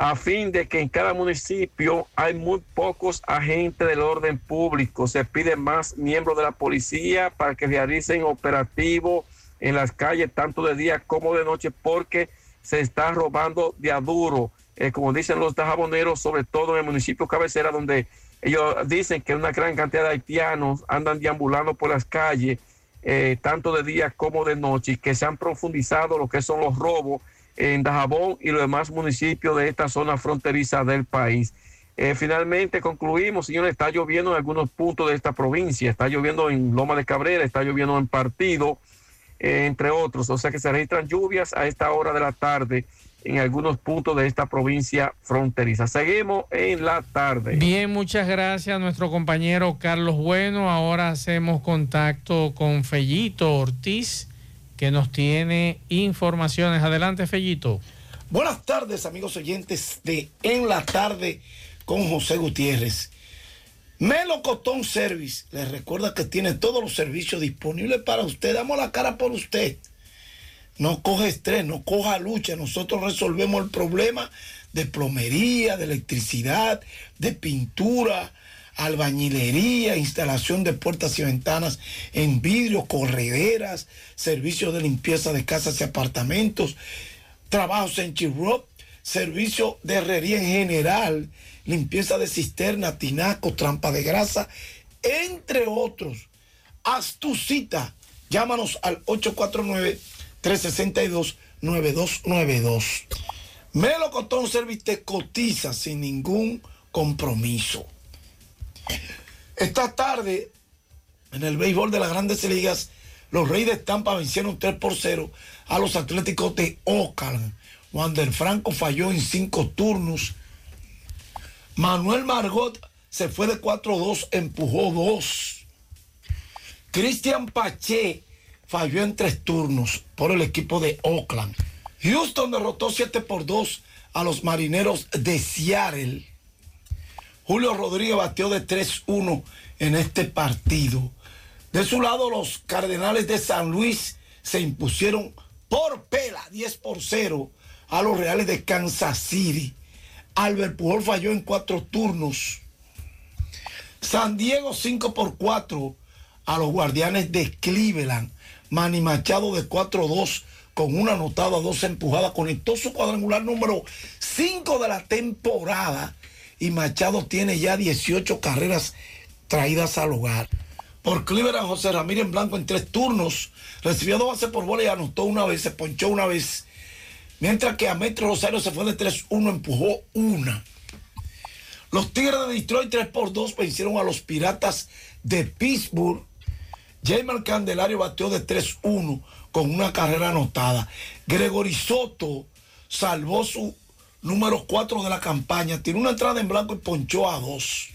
a fin de que en cada municipio hay muy pocos agentes del orden público. Se pide más miembros de la policía para que realicen operativos en las calles, tanto de día como de noche, porque se está robando de aduro, eh, como dicen los tajaboneros, sobre todo en el municipio cabecera, donde ellos dicen que una gran cantidad de haitianos andan deambulando por las calles, eh, tanto de día como de noche, y que se han profundizado lo que son los robos en Dajabón y los demás municipios de esta zona fronteriza del país. Eh, finalmente concluimos, señores, está lloviendo en algunos puntos de esta provincia, está lloviendo en Loma de Cabrera, está lloviendo en Partido, eh, entre otros, o sea que se registran lluvias a esta hora de la tarde en algunos puntos de esta provincia fronteriza. Seguimos en la tarde. Bien, muchas gracias a nuestro compañero Carlos Bueno. Ahora hacemos contacto con Fellito Ortiz que nos tiene informaciones. Adelante, Fellito. Buenas tardes, amigos oyentes de En la Tarde con José Gutiérrez. Melocotón Service les recuerda que tiene todos los servicios disponibles para usted. Damos la cara por usted. No coge estrés, no coja lucha. Nosotros resolvemos el problema de plomería, de electricidad, de pintura, albañilería, instalación de puertas y ventanas en vidrio, correderas, servicios de limpieza de casas y apartamentos, trabajos en chirrop, servicio de herrería en general, limpieza de cisterna, tinaco, trampa de grasa, entre otros. Haz tu cita. Llámanos al 849-362-9292. Melocotón Service te cotiza sin ningún compromiso. Esta tarde, en el béisbol de las grandes ligas, los Reyes de Tampa vencieron 3 por 0 a los Atléticos de Oakland. Wander Franco falló en cinco turnos. Manuel Margot se fue de 4-2, empujó 2. Cristian Pache falló en tres turnos por el equipo de Oakland. Houston derrotó 7 por 2 a los marineros de Seattle. Julio Rodríguez batió de 3-1 en este partido. De su lado, los Cardenales de San Luis se impusieron por pela 10 por 0 a los Reales de Kansas City. Albert Pujol falló en cuatro turnos. San Diego 5 por 4 a los Guardianes de Cleveland. Manny Machado de 4-2 con una anotada, dos empujadas. Conectó su cuadrangular número 5 de la temporada y Machado tiene ya 18 carreras traídas al hogar. Por Cleveland, José Ramírez blanco en tres turnos. Recibió dos bases por bola y anotó una vez, se ponchó una vez. Mientras que a Metro Rosario se fue de 3-1, empujó una. Los Tigres de Detroit 3 por 2 vencieron a los Piratas de Pittsburgh. Jamer Candelario bateó de 3-1 con una carrera anotada. Gregory Soto salvó su número 4 de la campaña. Tiene una entrada en blanco y ponchó a dos.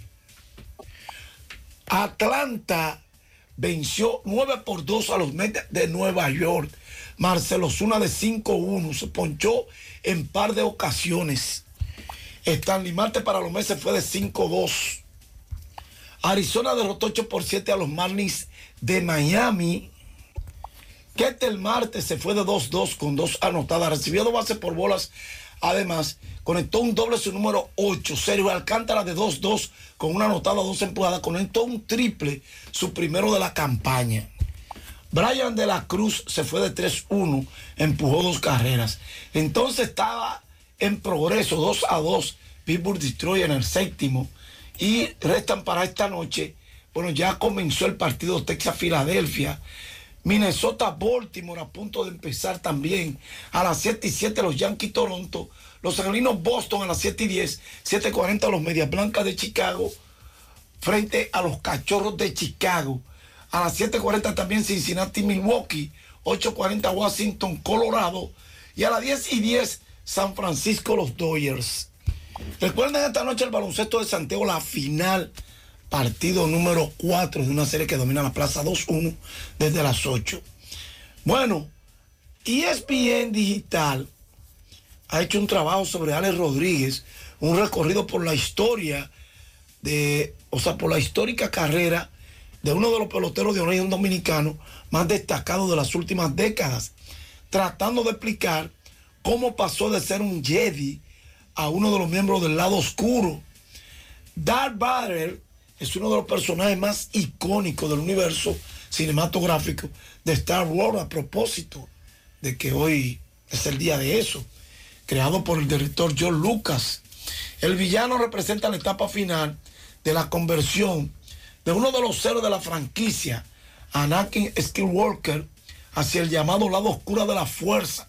Atlanta venció 9 por 2 a los Mets de Nueva York. Marcelo Zuna de 5-1 se ponchó en par de ocasiones. Stanley Marte para los meses fue de 5-2. Arizona derrotó 8 por 7 a los Marlins de Miami. Ketel Marte se fue de 2-2 con dos anotadas. Recibió dos bases por bolas. Además, conectó un doble su número 8. Sergio Alcántara de 2-2 con una anotada, dos empujadas. Conectó un triple, su primero de la campaña. Brian de la Cruz se fue de 3-1, empujó dos carreras. Entonces estaba en progreso 2 a 2. Pittsburgh Destroy en el séptimo. Y restan para esta noche. Bueno, ya comenzó el partido Texas-Filadelfia. Minnesota, Baltimore a punto de empezar también. A las 7 y 7 los Yankees Toronto. Los Angelinos Boston a las 7 y 10. 7.40 los Medias Blancas de Chicago. Frente a los Cachorros de Chicago. A las 7.40 también Cincinnati, Milwaukee. 8.40 Washington, Colorado. Y a las 10 y 10 San Francisco, los Dodgers. Recuerden esta noche el baloncesto de Santiago, la final, partido número 4 de una serie que domina la plaza 2-1 desde las 8. Bueno, ESPN Digital ha hecho un trabajo sobre Alex Rodríguez, un recorrido por la historia de, o sea, por la histórica carrera de uno de los peloteros de origen dominicano más destacados de las últimas décadas, tratando de explicar cómo pasó de ser un Jedi a uno de los miembros del lado oscuro. Darth Vader es uno de los personajes más icónicos del universo cinematográfico de Star Wars a propósito de que hoy es el día de eso, creado por el director John Lucas. El villano representa la etapa final de la conversión de uno de los ceros de la franquicia, Anakin Skywalker, hacia el llamado lado oscuro de la fuerza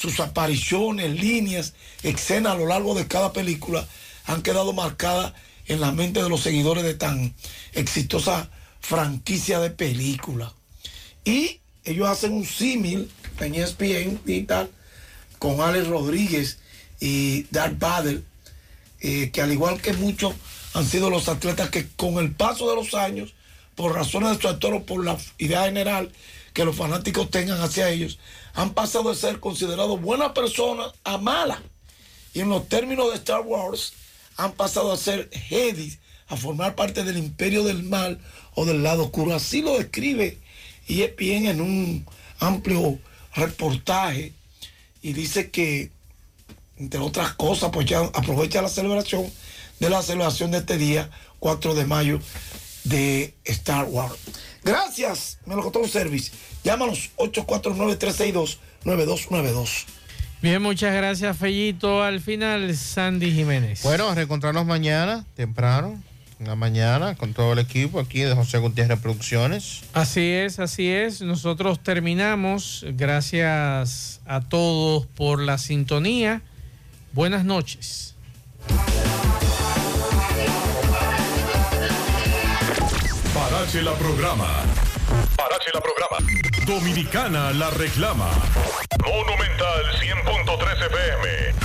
sus apariciones, líneas, escenas a lo largo de cada película han quedado marcadas en la mente de los seguidores de tan exitosa franquicia de película. Y ellos hacen un símil en ESPN digital con Alex Rodríguez y Darth Vader, eh, que al igual que muchos han sido los atletas que con el paso de los años, por razones de su actor o por la idea general que los fanáticos tengan hacia ellos, han pasado de ser considerados buenas personas a malas. Y en los términos de Star Wars, han pasado a ser Jedi, a formar parte del imperio del mal o del lado oscuro. Así lo describe y es bien en un amplio reportaje y dice que, entre otras cosas, pues ya aprovecha la celebración de la celebración de este día, 4 de mayo, de Star Wars. Gracias, Melocotón Service. Llámanos 849-362-9292. Bien, muchas gracias, Fellito. Al final, Sandy Jiménez. Bueno, a reencontrarnos mañana, temprano, en la mañana, con todo el equipo aquí de José Gutiérrez Producciones. Así es, así es. Nosotros terminamos. Gracias a todos por la sintonía. Buenas noches. Parache la programa. Parache la programa. Dominicana la reclama. Monumental 100.13 FM.